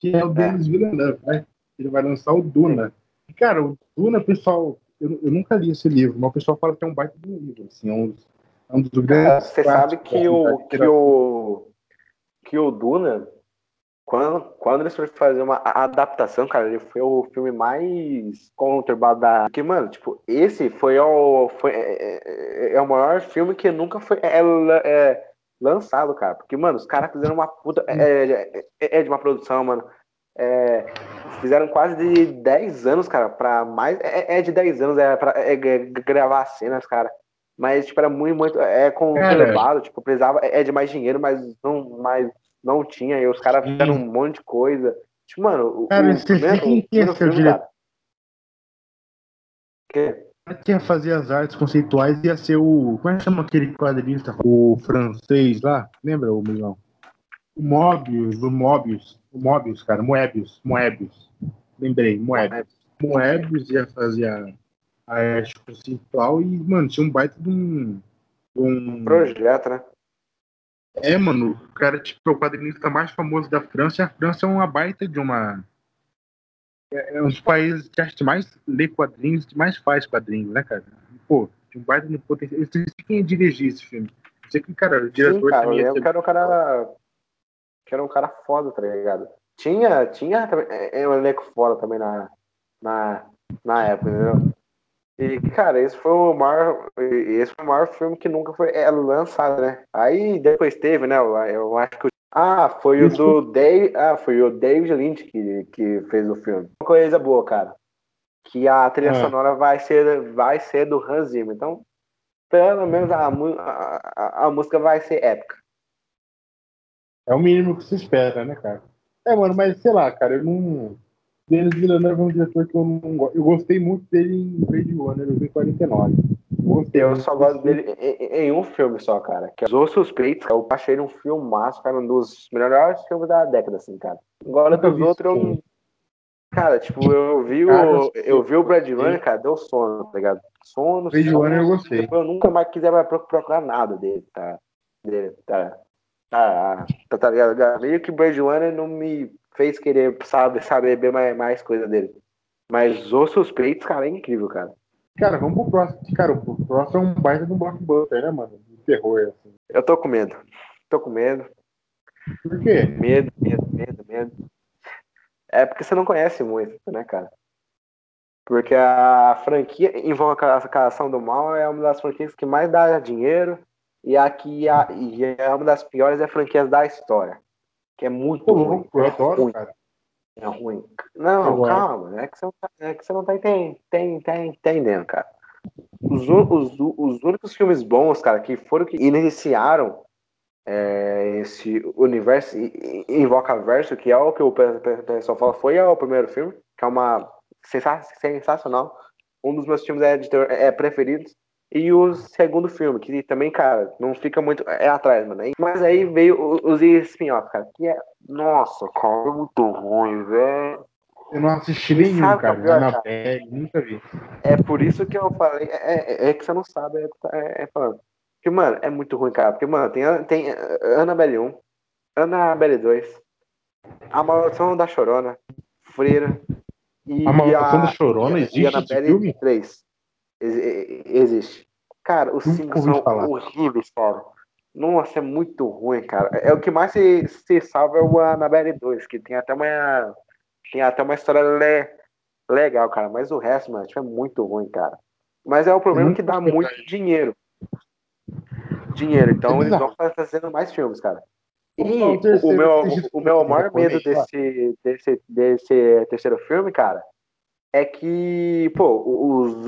que é o Denis Villeneuve, né? Ele vai lançar o Duna. E, cara, o Duna, pessoal, eu, eu nunca li esse livro, mas o pessoal fala que é um baita de um livro, assim, é um dos, é um dos grandes. Você sabe que o, que o que o Duna, quando, quando eles foram fazer uma adaptação, cara, ele foi o filme mais conturbado da. Que, mano, tipo, esse foi o, foi, é, é- é o maior filme que nunca foi é, é, lançado, cara. Porque, mano, os caras fizeram uma puta. É, é- é de uma produção, mano. É, fizeram quase de 10 anos, cara, pra mais. É, é de 10 anos, é pra é, é, gravar cenas, cara. Mas, tipo, era muito, muito. É conturbado, tipo, precisava. É de mais dinheiro, mas não, mas não tinha. E os caras fizeram um monte de coisa. Tipo, mano, o, Cara, o você o primeiro que, seu filme, diretor? que ia fazer as artes conceituais ia ser o. Como é que chama aquele quadrinista? O francês lá? Lembra o Milão? O Mobius, o Mobius. O Mobius, cara. Moebius. Moebius. Lembrei, Moebius. Moebius ia fazer a, a conceitual e, mano, tinha um baita de um. de um... Projeto, né? É, mano, o cara, tipo, é o quadrinista mais famoso da França, e a França é uma baita de uma. É, é um dos países que acho que mais lê quadrinhos, que mais faz quadrinhos, né, cara? Pô, tinha um baita no potencial. Eu sei quem dirigir esse filme. Eu sei que, cara, o Sim, diretor cara, eu também ia lembro ser... que era um cara. Que era um cara foda, tá ligado? Tinha, tinha é, é um elenco foda também na, na, na época, entendeu? E, cara, esse foi o maior. Esse foi o maior filme que nunca foi é, lançado, né? Aí depois teve, né? Eu, eu acho que. Ah, foi o do Dave. Ah, foi o David Lynch que, que fez o filme. Uma coisa boa, cara. Que a trilha Ah. sonora vai ser, vai ser do Hans Zimmer. Então, pelo menos a, a, a música vai ser épica. É o mínimo que se espera, né, cara? É, mano, mas sei lá, cara, eu não. Denis Villeneuve é um diretor que eu não gosto. Eu gostei muito dele em Blade Runner 2049. Gostei Eu só gosto dele em, em- um filme só, cara. Que é Os Suspeitos. Eu achei ele um filmaço, cara. Um dos melhores filmes da década, assim, cara. Agora dos vi outros, eu não. Cara, tipo, eu vi Cara, o. Eu vi o Brad. Runner, cara, deu sono, tá ligado? Sono, Blade sono. Runner eu gostei. Depois eu nunca mais quiser mais pro- procurar nada dele, tá? Dele, tá? Tá, tá, tá ligado? Meio que Brad Runner não me fez querer saber, saber bem mais, mais coisa dele. Mas Os Suspeitos, cara, é incrível, cara. Cara, vamos pro próximo. Cara, o próximo é um baita de um blockbuster, né, mano? De terror, assim. Eu tô com medo. Tô com medo. Por quê? Medo, medo, medo, medo. É porque você não conhece muito, né, cara? Porque a franquia Invocação do Mal é uma das franquias que mais dá dinheiro e aqui a, e é uma das piores franquias da história. Que é muito Pô, ruim. eu adoro, ruim. cara. É ruim. Não, Eu calma. É que você não tá, é que você não tá enten- tem, tem, entendendo, cara. Os, os, os únicos filmes bons, cara, que foram que iniciaram é, esse universo, i- i- Invocaverso, que é o que o pe- pe- pessoal fala, foi o primeiro filme, que é uma sensa- sensacional. Um dos meus filmes é, de terror- é preferidos. E o segundo filme, que também, cara, não fica muito. É atrás, mano. Mas aí veio os spin-off, cara. Que é. Nossa, cara, é muito ruim, velho. Eu não assisti nenhum, é cara. pior, Annabelle, nunca vi. É por isso que eu falei. É, é- é que você não sabe, é, é, é falando. Porque, mano, é muito ruim, cara. Porque, mano, tem, tem Annabelle 1, Annabelle 2, A Maldição da Chorona, Freira e A Maldição a, da Chorona e existe esse Annabelle filme? 3. Ex- existe. Cara, os ouvi são falar. horríveis, cara. Nossa, é muito ruim, cara. É o que mais se, se salva é o Annabelle 2, que tem até uma. Tem até uma história le- legal, cara. Mas o resto, mano, tipo, é muito ruim, cara. Mas é o problema que dá muito dinheiro. Dinheiro. Então É eles vão fazendo mais filmes, cara. E é o o, meu, que o meu maior medo desse, desse, desse terceiro filme, cara, é que, pô, os,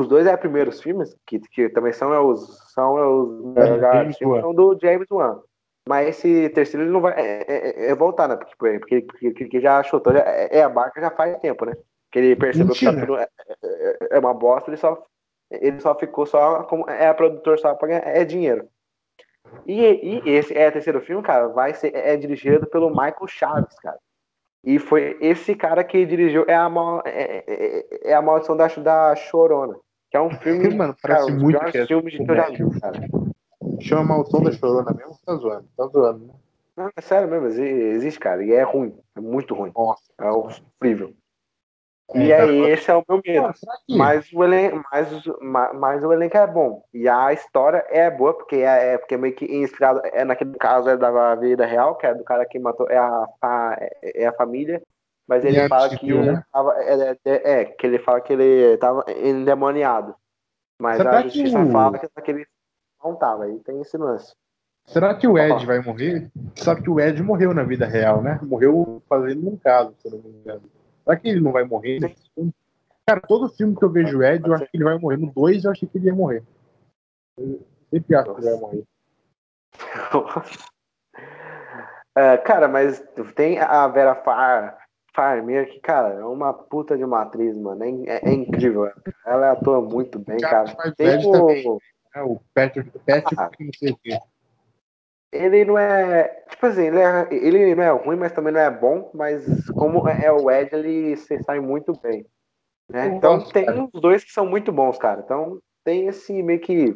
os dois é primeiros filmes, que, que também são é os, são é os É, melhores filmes, são do James Wan. Mas esse terceiro ele não vai é, é- é voltar, né? Porque, porque, porque, porque já chutou, já, é a barca já faz tempo, né? Que ele percebeu que Mentira. tudo é, é- é uma bosta, ele só, ele só ficou só como é produtor só pra ganhar é dinheiro. E, e esse é o terceiro filme, cara, vai ser é dirigido pelo Michael Chaves, cara. E foi esse cara que dirigiu é a, Mal- é, é- é a Maldição da, da Chorona. Que é um filme, <laughs> Mano, cara, parece dos muito que é filmes que eu já vi, cara. Chama Maldição da Chorona mesmo? Tá zoando, tá zoando, né? Não, é sério mesmo, exi- existe, cara. E é ruim. É muito ruim. Nossa. É horrível. É, E tá aí, foda. esse é o meu medo. Que- Mas o, elenco, mas, ma- mas o elenco é bom. E a história é boa, porque é, é- porque é meio que inspirado. É naquele caso é da vida real, que é do cara que matou. É a, a- é a família. Mas E ele antes fala que ter, ele né? tava. É, é- é, que ele fala que ele tava endemoniado. Mas Será a que justiça o- fala que, que ele não tava. Aí tem esse lance. Será que o. Ed vai morrer? Sabe que o Ed morreu na vida real, né? Morreu fazendo um caso, se não me engano. Será que ele não vai morrer? nesse filme? Cara, todo filme que eu vejo o Ed, eu acho que ele vai morrer. No 2 eu achei que ele ia morrer. Eu sempre acho que ele vai morrer. <laughs> É, cara, mas tem a Vera Far, Farmier que, cara, é uma puta de uma atriz, mano. É, é- é incrível. Ela atua muito bem, Cara, cara. Tem o-. É, o Patrick, Patrick, Ah. não sei o quê. Ele não é. Tipo assim, ele, é, ele não é ruim, mas também não é bom. Mas como é o Ed, ele se sai muito bem. né? Eu Então gosto, tem cara. os dois que são muito bons, cara. Então tem esse meio que.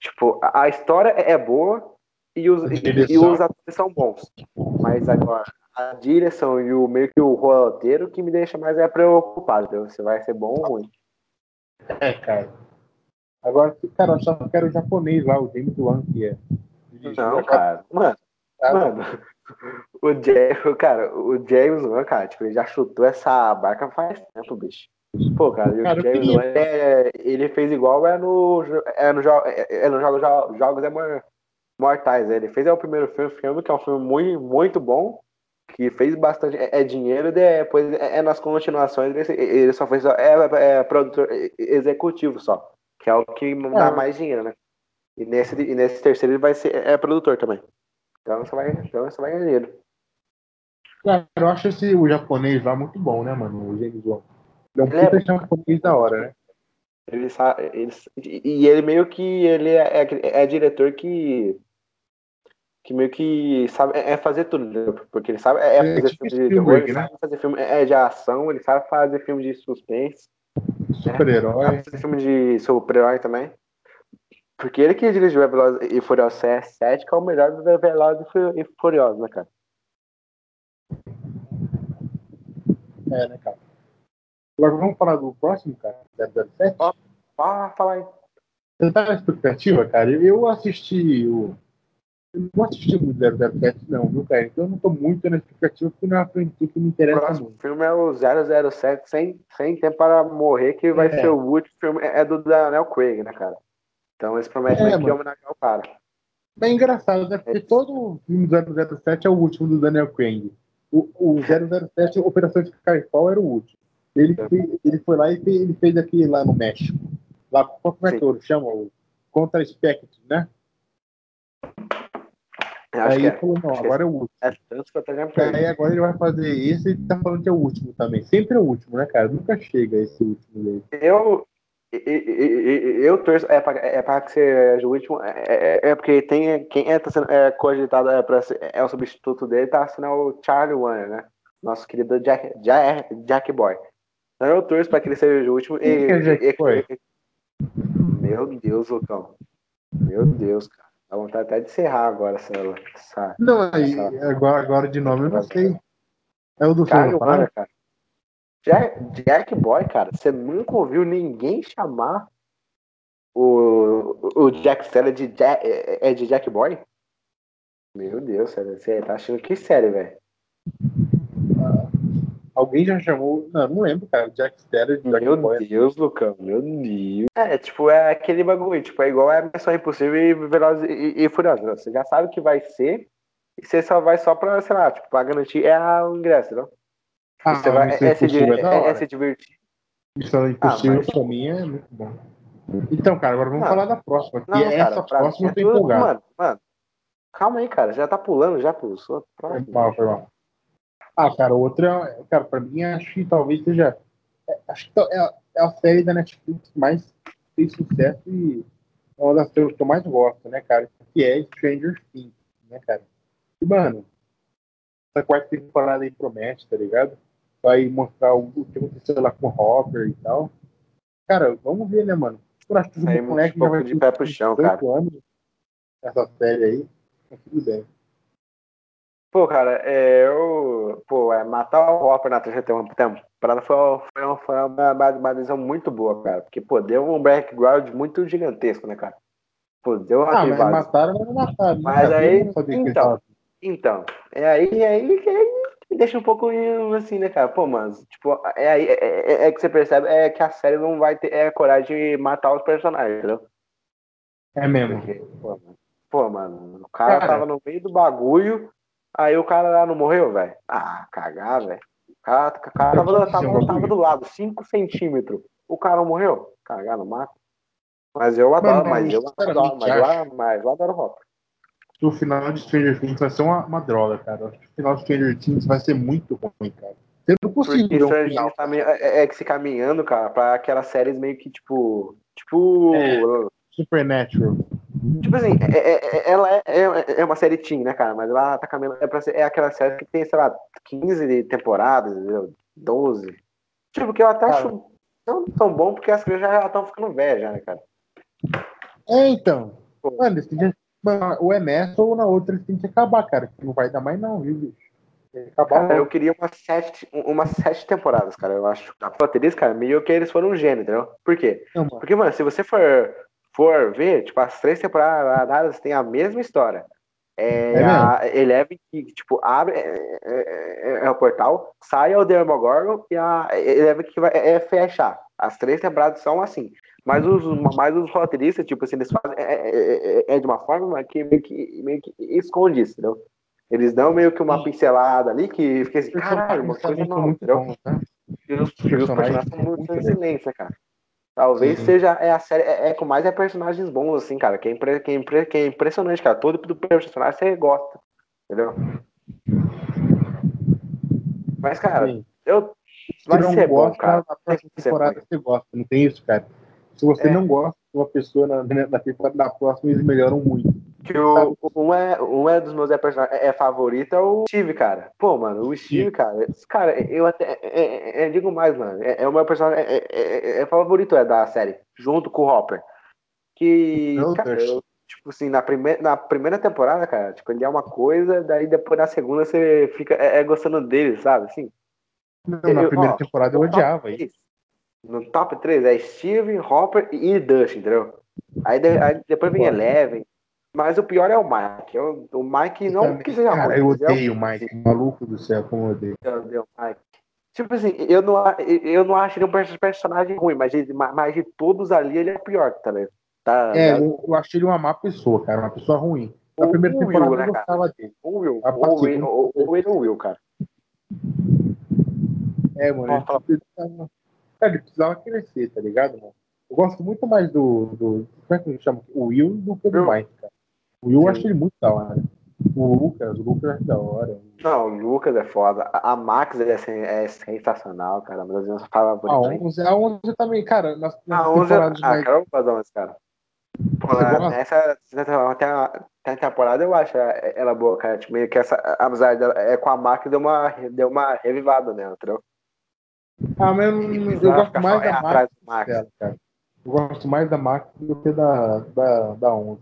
Tipo, a, história é boa e os, e, e os atores são bons. Mas agora, a direção e o meio que o roteiro que me deixa mais é preocupado. Entendeu? Se vai ser bom ou ruim. É, cara. Agora, cara, eu só quero o japonês lá, o James Wan, que é. Não, cara. Mano, Tá? mano. <laughs> O, James, <laughs> cara, o James Wan, cara, tipo, ele já chutou essa barca faz tempo, bicho. Pô, cara, o Cara, eu James Wan, é, ele fez igual é no, é no, jo- é, é no jogo, jo- Jogos é Mor- Mortais. né? Ele fez é o primeiro filme, filme, que é um filme muito, muito bom, que fez bastante é, é dinheiro, e depois é, é nas continuações ele, ele só fez é, é produtor executivo só, que é o que dá Ah. mais dinheiro, né? E nesse, e nesse terceiro ele vai ser é produtor também. Então você vai, então você vai ganhar dinheiro. Cara, eu acho esse, o japonês lá muito bom, né, mano? O James Wan. Ele é um é- puta japonês da hora, né? Ele sabe, ele, e ele meio que ele é, é, é diretor que que meio que sabe é é fazer tudo, entendeu? porque ele sabe é, É fazer tipo filme de terror, ele né? sabe fazer filme é de ação, ele sabe fazer filme de suspense, Super-herói. sabe fazer filme de super-herói também. Porque ele que dirigiu o Velozes e Furiosos 7, que é o melhor do Velozes e Fu- Furiosos, né, cara? É, né, cara? Agora vamos falar do próximo, cara? 007? Ó. Fala, fala aí. Você tá na expectativa, cara? Eu assisti o. Eu não assisti muito 007, não, viu, cara? Então eu não tô muito na expectativa, porque não é uma franquia que me O interessa próximo muito. filme é o 007 sem, sem tempo para morrer, que vai É. ser o último filme. É do Daniel Craig, né, cara? Então eles prometem É, que homenagear o cara. É engraçado, né? Porque todo filme do 007 é o último do Daniel Craig. O, o 007, Operação Skyfall, era o último. Ele, É. fez- ele foi lá e fez, ele fez aquele lá no México. Lá, como é que? O Contra Spectre, né? Acho Aí é. falou, não, que agora é o último. É tanto que eu Aí agora ele vai fazer esse e tá falando que é o último também. Sempre é o último, né, cara? Nunca chega esse último dele. Eu, eu torço. É pra, é pra que seja o último. É, é- porque tem. Quem é, tá sendo é, cogitado é, pra ser- é o substituto dele, tá sendo o Charlie Warner, né? Nosso querido Jack, Jack, Jack Boy. Então eu torço pra que ele seja o último. Que é e- Boy? Meu Deus, Lucão. Meu Deus, cara. Dá vontade até de encerrar agora essa. essa Não, aí, agora, agora de nome eu não sei. É o do Charlie Warner, cara. Jack, Jack Boy, cara, você nunca ouviu ninguém chamar o, o Jack Steller de Jack, é é de Jack Boy? Meu Deus, sério, você tá achando que sério, velho? Alguém já chamou. Não, não lembro, cara. Jack Steller de Jack Meu Boy. Deus, Lucão, meu Deus. É, tipo, é aquele bagulho, tipo, é igual a Missão Impossível e Velozes e, e Furiosos. né? Você já sabe o que vai ser e você só vai só pra, sei lá, tipo, pra garantir é o ingresso, não? Ah, Você vai, Missão é, se, é é- é se divertir. Missão Impossível mas- pra mim é muito bom. Então, cara, agora vamos falar da próxima. Que Não, cara, essa próxima eu tô é tudo- empolgado. Mano, mano, calma aí, cara, já tá pulando já outro. Foi mal, foi mal. Ah, cara, outra, é- cara, pra mim acho que talvez seja. é- acho que é, a- é a série da Netflix que mais fez sucesso e é uma das séries que eu mais gosto, né, cara? Que é Stranger Things, né, cara? E, mano, essa quarta temporada aí promete, tá ligado? Vai mostrar o, o que aconteceu lá com o Hopper e tal. Cara, vamos ver, né, mano? Eu acho que o moleque já vai de pé pro chão, 18 cara. anos nessa série aí. Mas tudo bem. Pô, cara, é, eu. Pô, é, matar o Hopper na temporada foi, foi, uma, foi uma, uma, uma decisão muito boa, cara. Porque, pô, deu um background muito gigantesco, né, cara? Pô, deu uma Ah, mas mataram, mas não mataram. né, Mas aí, então. Então, é aí, é aí que aí deixa um pouco assim, né, cara? Pô, mano, tipo, é é, é- é que você percebe é que a série não vai ter é, coragem de matar os personagens, entendeu? É mesmo. Porque, pô, mano, pô, mano, o cara, Cara. tava no meio do bagulho, aí o cara lá não morreu, velho? Ah, cagar, velho. O cara, o cara tava, tava, tava do lado, 5 centímetros. O cara não morreu? Cagar no mato. Mas eu adoro, Mano, mas eu sinceramente, adoro, mas eu, mas eu adoro o Hopper. O final de Stranger Things vai ser uma, uma droga, cara. Acho que o final de Stranger Things vai ser muito ruim, cara. Sendo Porque possível ver um Stranger final. Tá meio, é, é que se caminhando, cara, pra aquelas séries meio que tipo. Tipo. É. Supernatural. Tipo assim, é, é- é- ela é, é, é uma série teen, né, cara? Mas ela tá caminhando. É, pra ser, é aquela série que tem, sei lá, 15 temporadas, entendeu? 12. Tipo, que eu até Cara. acho não tão bom porque as crianças já estão ficando velhas, já, né, cara? É, então. Mano, que- mano, ou é nessa ou na outra eles têm que acabar, cara. que Não vai dar mais não, viu, bicho? Tem que acabar Cara, eu queria umas sete, umas sete temporadas, cara. Eu acho. A roteirista, cara, meio que eles foram um gênio, entendeu? Por quê? Não, mano. Porque, mano, se você for, for ver, tipo, as três temporadas têm a mesma história. É, É a Eleven que, tipo, abre é, é- é- é o portal, sai o Demogorgon e a Eleven que vai é, é fechar. As três temporadas são assim. Mas os, mas os roteiristas, tipo assim, eles fazem é, é- é- é de uma forma que meio que, meio que esconde isso, entendeu? Eles dão meio que uma pincelada ali que fica assim, caralho, uma coisa muito entendeu? bons, né? E os, personagens são muito né, cara? Talvez Sim. seja é a série é, é com mais é personagens bons, assim, cara. Que é, impre- que é, impre- que é impressionante, cara. Todo do personagem você gosta. Entendeu? Mas, cara, Sim. eu. Vai não ser bom, cara. na próxima temporada bom. você gosta. Não tem isso, cara. Se você É. não gosta de uma pessoa na, na temporada da próxima, eles melhoram muito. Que o, um, é, um é dos meus é, personagens é, é favorito é o Steve, cara. Pô, mano, o Steve, cara. esse Cara, eu até é, é, é, digo mais, mano. É, é o meu personagem é, é, é- é favorito é da série, junto com o Hopper. Que, Meu cara, eu, tipo assim, na, prime na primeira temporada, cara, tipo, ele é uma coisa, daí depois na segunda você fica é, é gostando dele, sabe? Assim, Não, na Eu- primeira ó, temporada eu odiava ele. No top 3 é Steve, Hopper e Dustin, entendeu? Aí, de- aí depois vem. Eleven. Mas o pior é o Mike. O, o Mike não Também, que seja cara, ruim, eu é o- odeio o Mike, maluco do céu, como eu odeio. Meu Deus, Mike. Tipo assim, eu não, eu não acho ele um perso- personagem ruim, mas, de- mas de todos ali ele é pior, tá ligado? Tá, É, tá- eu, eu achei ele uma má pessoa, cara, uma pessoa ruim. Na O primeira Will, temporada né, eu cara? gostava dele. o Will, o Will, o, o Will, o Will, cara. É, mano, ele, cara, ele precisava crescer, tá ligado, mano? Eu gosto muito mais do. do como é que ele chama? O Will do que do. Mike, cara. O Will eu acho ele muito da hora. O Lucas, o Lucas é da hora. Não, o Lucas é foda. A Max é, sen- é sensacional, cara. Uma das minhas favoritas. A também. 11, a 11 também, cara, nas, nas A 11 é... temporadas Ah, mais... cara, eu gosto desse cara. Pô, nessa até a, até a temporada eu acho ela boa, cara. Tipo, meio que essa amizade dela é com a Max deu uma, deu uma revivada nela, entendeu? Ah, mas eu, eu gosto mais da Max, do Max. dela, cara. Eu gosto mais da Max do que da, da, da 11.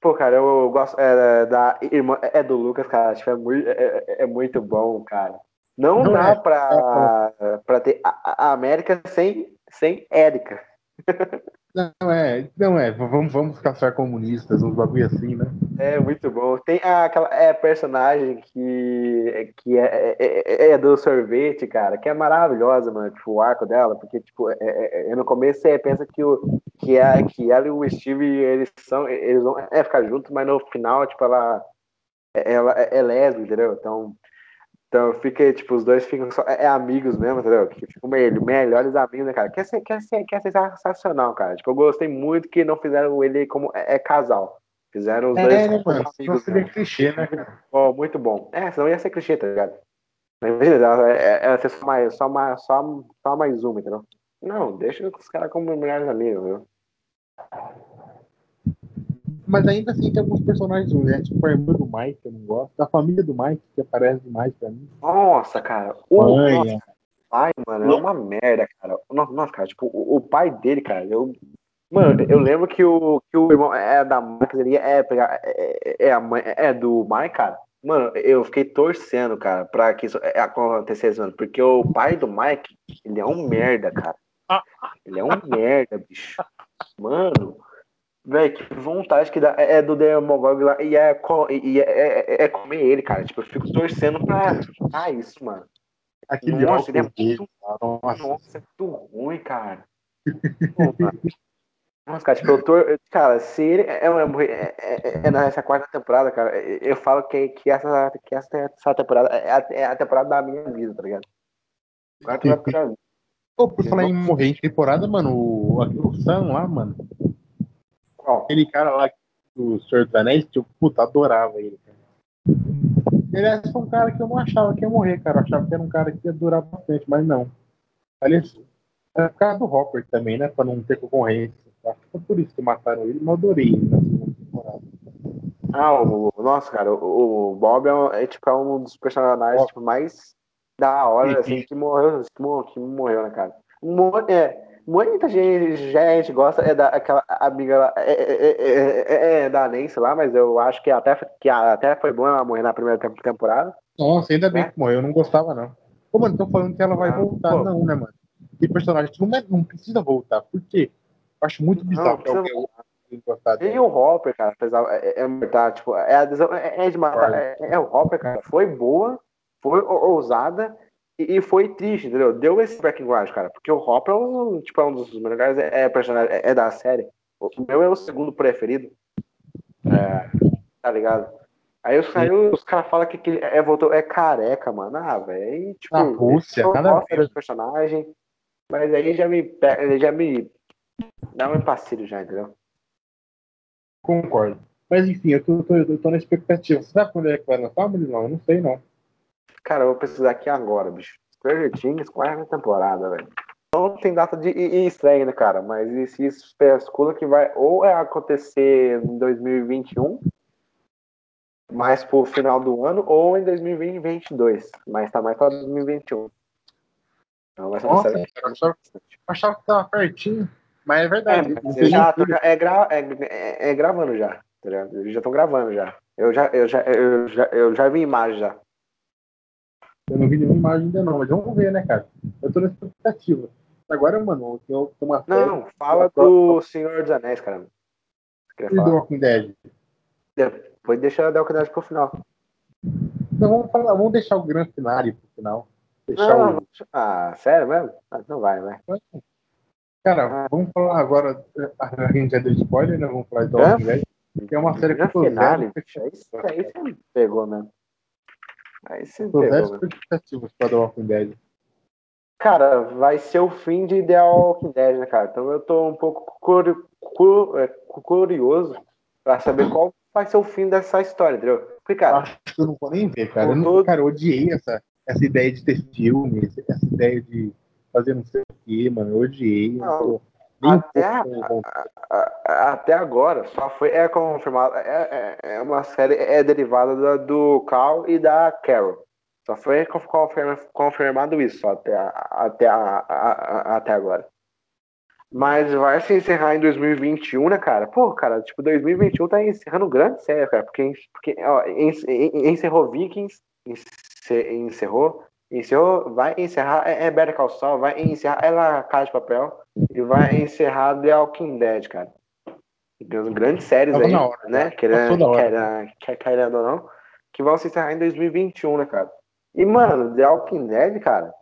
Pô, cara, eu gosto é, da irmã, é do Lucas, cara. Tipo, é muito, é, é- é muito bom, cara. Não, Não dá é. pra, pra ter a, a América sem, sem Érica. <laughs> Não é, não é, vamos, vamos caçar comunistas, uns bagulho assim, né? É muito bom. Tem aquela é, personagem que, que é, é, é do sorvete, cara, que é maravilhosa, mano. Tipo, o arco dela, porque, tipo, é, é- é- no começo você pensa que, o, que, é, que ela e o Steve, eles são. Eles vão é, ficar juntos, mas no final, tipo, ela, ela é, é lésbica, entendeu? Então. Então fica, tipo, os dois ficam só. É, é amigos mesmo, entendeu? Que ficam meio, melhores amigos, né, cara? Quer ser, quer, ser, quer ser sensacional, cara. Tipo, eu gostei muito que não fizeram ele como é, é casal. Fizeram os dois É, né, como mano? Amigos. seria clichê, né, cara? Pô, muito bom. É, senão ia ser clichê, tá ligado? Imagina, ela, é- ela ser só mais, só, mais, só, só mais uma, entendeu? Não, deixa os caras como melhores amigos, viu? Mas ainda assim tem alguns personagens, né? Tipo a irmã do Mike, que eu não gosto. Da família do Mike, que aparece demais pra mim. Nossa, cara. O Mãe, nosso pai, mano, é uma merda, cara. Nossa, nossa, cara, tipo, o, o pai dele, cara, eu. Mano, eu lembro que o, que o irmão é da Max, ele é, pegar, é, é, a mãe, é do Mike, cara. Mano, eu fiquei torcendo, cara, pra que isso é, acontecesse, mano. Porque o pai do Mike, ele é um merda, cara. Ele é um merda, bicho. Mano, velho, que vontade que dá. É é do Demogorgon lá e é, e é, é, é comer ele, cara. Tipo, eu fico torcendo pra. Ah, isso, mano. Aquele Nossa, ele é muito- Nossa, Nossa, é muito ruim, cara. Pô, mano. Nossa, cara, tipo, eu tô. Cara, se ele é, é, é, é nessa quarta temporada, cara, eu falo que, que, essa, que essa, essa temporada é a, é a temporada da minha vida, tá ligado? Quarta temporada. Pô, por falar em morrer em temporada, mano, o, o Sam lá, mano, Qual? aquele cara lá do Senhor dos Anéis, eu, puta, adorava ele, cara. Ele é só um cara que eu não achava que ia morrer, cara. Eu achava que era um cara que ia durar bastante, mas não. Aliás, é por causa do Hopper também, né? Pra não ter concorrência. Acho que foi por isso que mataram ele, mas adorei ele na segunda temporada. Ah, o, o- nossa, cara, o, o Bob é, um- é, tipo, é um dos personagens tipo, mais da hora, Sim, assim, sim. que morreu, que morreu, né, cara? Mo- é, muita gente, gente gosta é da aquela amiga lá, é, é, é, é, é da Nancy lá, mas eu acho que até, que até foi bom ela morrer na primeira tem- temporada. Nossa, ainda bem É? que morreu, eu não gostava, não. Pô, mano, tô falando que ela vai Ah, voltar, pô. não, né, mano? Que personagem que não, é- não precisa voltar. Por quê? Eu acho muito bizarro que precisa E o Hopper, cara, apesar é, é, tá, tipo, é é, é de matar, é, é o Hopper, cara, foi boa, foi ou- ousada e, e foi triste, entendeu? Deu esse background, cara, porque o Hopper é um, tipo, é um dos melhores é, é, personagens é, é da série. O meu é o segundo preferido. É, tá ligado? Aí os, aí os caras falam que, que ele é, voltou, é careca, mano. Ah, velho. Tipo, Na Rússia, eu nada a gosto ver. desse personagem, mas aí já me, já me dá um empacilho já, entendeu? Concordo. Mas enfim, eu tô, tô- eu tô na expectativa. Você sabe quando é que vai lançar, Murilão? Eu não sei, não. Cara, eu vou precisar aqui agora, bicho. Stranger Things, quarta temporada, velho. Não tem data de estreia ainda, cara, mas isso, isso especula que vai ou é acontecer em 2021, mais pro final do ano, ou em 2022, mas tá mais pra 2021. Então vai ser uma Nossa, série eu achava, que tava pertinho. Mas é É, verdade. mas não tem já, tô- é, gra, é, é- é gravando já, tá ligado? Eles já estão gravando já. Eu já, eu já, eu já, eu já vi imagem já. Eu não vi nenhuma imagem ainda não, mas vamos ver, né, cara? Eu tô na expectativa. Agora, mano, eu tenho uma série Não, fala do Senhor dos Anéis, cara. E do? Walking Dead. Depois deixa a Delcadade pro final. Então vamos, falar, vamos deixar o grande finale pro final. Deixar Não, o... não, ah, sério mesmo? Ah, não vai, vai. Cara, vamos falar agora. A gente já deu spoiler, né? Vamos falar do É? Walking Dead. Que é uma série que eu tô finale, você- aí você me pegou mesmo. Aí você mesmo. expectativas pra The Walking Dead. Cara, vai ser o fim de The Walking Dead, né, cara? Então eu tô um pouco curi- cu- é, cu- curioso pra saber qual vai ser o fim dessa história, entendeu? Porque, cara, Acho que eu não vou nem ver, cara. Eu, não- Todo- cara, eu odiei essa, essa ideia de ter filme, essa ideia de fazer não sei o quê, mano. Eu odiei. Não, até até agora só foi é confirmado é, é, é uma série é derivada da- do Carl e da Carol. Só foi conf- confirma- confirmado isso até até até agora. Mas vai se encerrar em 2021 né cara? Pô cara tipo 2021 tá encerrando grande série cara porque porque ó, en- en- encerrou Vikings ence- encerrou encerrou vai encerrar é, é Better Call Saul vai encerrar ela Casa de Papel e vai encerrar The Walking Dead, cara. Tem grandes séries aí, hora, né? Querendo, querendo, quer- querendo ou não, que vão se encerrar em 2021, né, cara? E, mano, The Walking Dead, cara,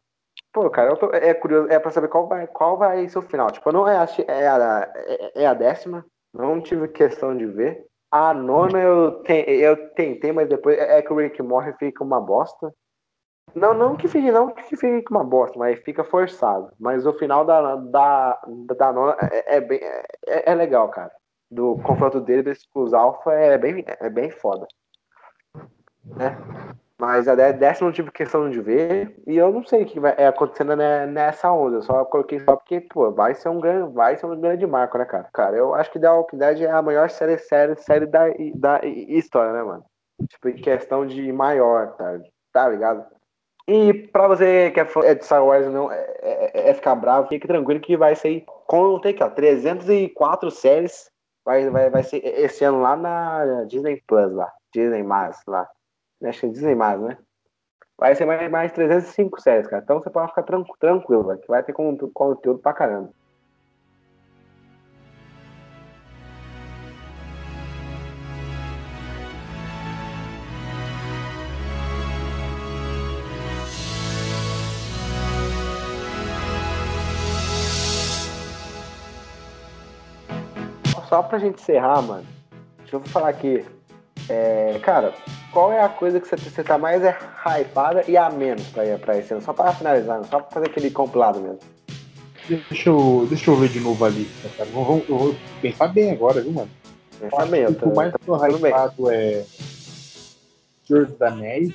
pô, cara, eu tô, é curioso, é pra saber qual vai, qual vai ser o final. Tipo, eu não é, acho- é, a, é, é a décima, não tive questão de ver. A nona eu, te, eu tentei, mas depois é é que o Rick morre e fica uma bosta. Não, não que fique, não que fique uma bosta, mas fica forçado. Mas o final da, da, da nona é, é bem, é, é legal, cara. Do confronto dele com os alfa é bem, é bem foda. Né? Mas a dé- décima não tive questão de ver e eu não sei o que vai é acontecendo né, nessa onda. Eu só coloquei só porque, pô, vai ser um grande, vai ser um grande marco, né, cara? Cara, eu acho que The Walking Dead é a maior série, série, série da, da história, né, mano? Tipo, em questão de maior, tá, tá ligado? E pra você que é fã de Star Wars não é, é- é ficar bravo, fique tranquilo que vai sair. Contei aqui, ó, 304 séries. Vai, vai, vai ser esse ano lá na Disney Plus, lá. Disney Mais, lá. Acho que é Disney Mais, né? Vai ser mais, mais 305 séries, cara. Então você pode ficar tran- tranquilo, velho, que vai ter conteúdo pra caramba. Só pra gente encerrar, mano. Deixa eu falar aqui. É, cara, qual é a coisa que você, você tá mais é hypada e a menos pra, pra esse ano? Só pra finalizar, só pra fazer aquele compilado mesmo. Deixa eu, deixa eu ver de novo ali, cara. Eu vou, eu vou pensar bem agora, viu, mano? Pensa bem, eu o tô, que mais tô tô pensando bem. hypado é Senhor dos Anéis.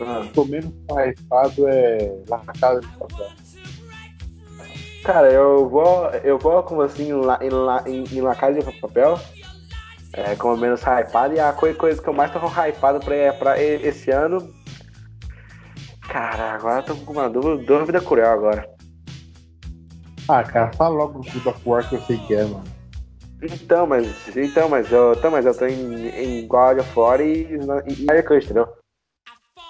Ah, O menos tô hypado é La Casa de Papel. Cara, eu vou, eu vou como assim em, La- em, em, em La Casa de Papel, é, como menos hypado, e a coi- coisa que eu mais tô hypado pra, pra esse ano. Cara, agora eu tô com uma dúvida, dúvida cruel agora. Ah, cara, fala logo do God of War que eu sei que é, mano. Então, mas. Então, mas eu, então, mas eu tô em, em God of War e, e, e Mario Kart, entendeu?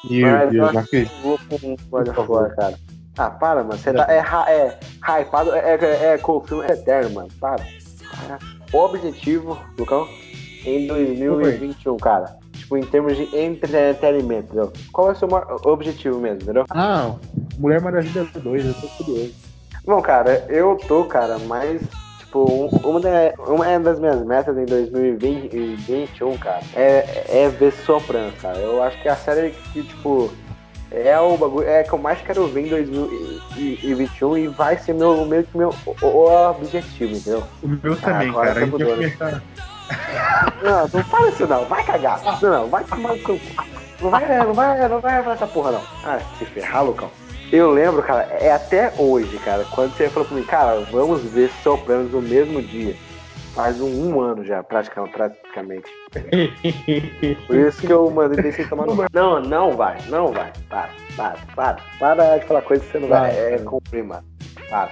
Meu Mas eu Deus, acho não acredito. que vou com God of. War, cara. Ah, para, mano. Você tá. É, é hypado, é, é, é com o filme eterno, mano. Para. para. O objetivo, Lucão, em 2021, cara. Tipo, em termos de entretenimento, entendeu? Qual é o seu maior objetivo mesmo, entendeu? Ah, Mulher Maravilha 2, eu tô curioso. Bom, cara, eu tô, cara, mas, tipo, um- uma, da- uma das minhas metas em 2021, cara, é, é ver Sopranos, cara. Eu acho que é a série que, tipo, é o bagulho, é que eu mais quero ver em 2021 e vai ser meu, meio que meu o, o objetivo, entendeu? O meu também, agora cara. A gente vai mudou, começar. Não, não fala isso não, vai cagar. Não, não, vai tomar seu cu. Não vai, não vai, não vai fazer essa porra, não. Ah, se ferrar, Lucão. Eu lembro, cara, é até hoje, cara, quando você falou pra mim, cara, vamos ver Sopranos no mesmo dia. Faz um, um ano já, praticamente. praticamente. Por isso que eu mandei deixei tomar no mar. Não, não vai, não vai. Para, para, para. Para de falar coisa que você não vai, Vai, é, vai. cumprir, mano. Para.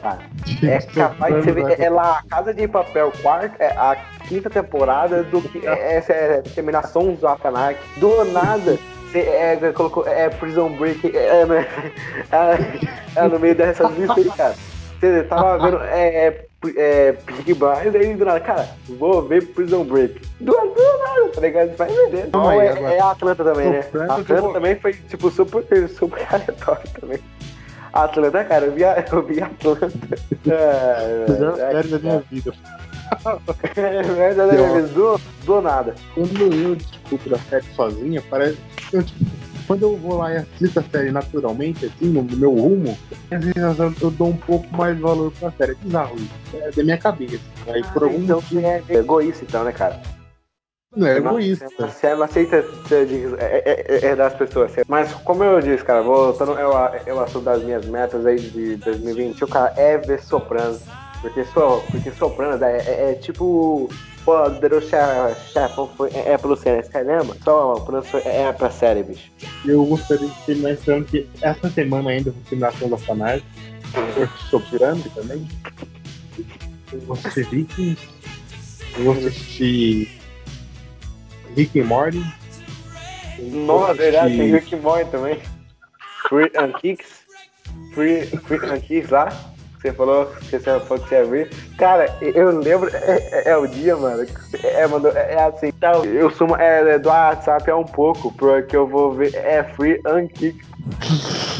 Para. É capaz de você ver. É lá, Casa de Papel, quarta, é a quinta temporada do que. É, essa é terminação do Atanak. Do nada. Você é, colocou. É Prison Break. É, né? <laughs> é, é no meio dessa lista aí, cara. Você tava <laughs> vendo. É, é, é Big Blinders, aí do nada, cara, vou ver Prison Break. Do, nada, tá ligado? Vai vender. Não, aí, é, agora. é a Atlanta também, né? Atlanta vou- também foi, tipo, super, super <laughs> aleatório também. Atlanta, cara, eu vi, a- eu vi Atlanta. É, Melhor é, da minha vida. <laughs> é, é, do, do nada. Quando eu desculpo a série sozinha, parece. Eu, tipo, quando eu vou lá e assisto a série naturalmente, assim, no meu rumo, às vezes eu, eu dou um pouco mais valor pra série. É bizarro isso. É da minha cabeça. Aí por algum então motivo. é egoísta, então, né, cara? Não é egoísta. Você não aceita ser de- é, é- é das pessoas. Mas como eu disse, cara, voltando ao, ao assunto das minhas metas aí de 2021, cara, é ver Sopranos. Porque, so, porque Sopranos é, é- é tipo. Che- Chefão foi, é, é série, você lembra? Só é, é pra série, bicho. Eu gostaria de terminar esse que essa semana ainda vou terminar com os Orfanagens. Eu estou soprando também. Eu vou assistir Vikings. Eu vou assistir Rick and Morty. Nossa, verdade, tem Rick and Morty também. Free and Kicks. Free, free and Kicks lá. Você falou que você falou que você ia ver. Cara, eu lembro, é, é- é o dia, mano. que- É, mano, é é assim, tal. Eu sumo é, do WhatsApp é um pouco, porque eu vou ver. É Free and Kicks.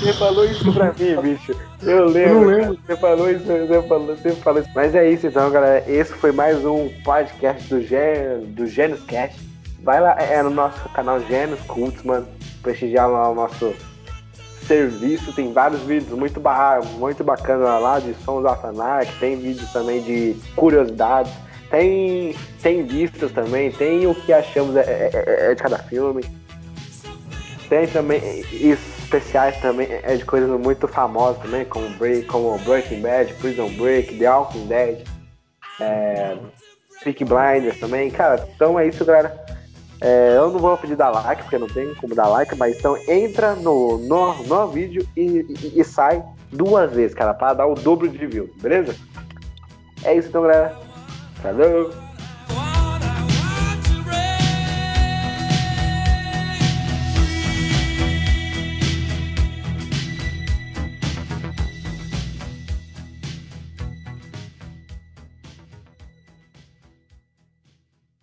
Você falou isso pra mim, <laughs> bicho. Eu lembro. lembro. Você falou isso, você falou, você falou isso. Mas é isso então, galera. Esse foi mais um podcast do, Gê, do Gênios Cast. Vai lá, é é no nosso canal Gênios Cultos, mano. Prestigiar lá o nosso serviço. Tem vários vídeos muito, ba muito bacanas lá de sons da. Tem vídeos também de curiosidades. Tem, tem vistas também. Tem o que achamos é, é- é- é de cada filme. Tem também especiais também é de coisas muito famosas também, como, Break, como Breaking Bad, Prison Break, The Walking Dead, é, Peaky Blinders também. Cara, então é isso, galera. É, eu não vou pedir dar like, porque não tem como dar like, mas então entra no, no, no vídeo e, e- e sai duas vezes, cara, para dar o dobro de view, beleza? É isso então, galera. Falou!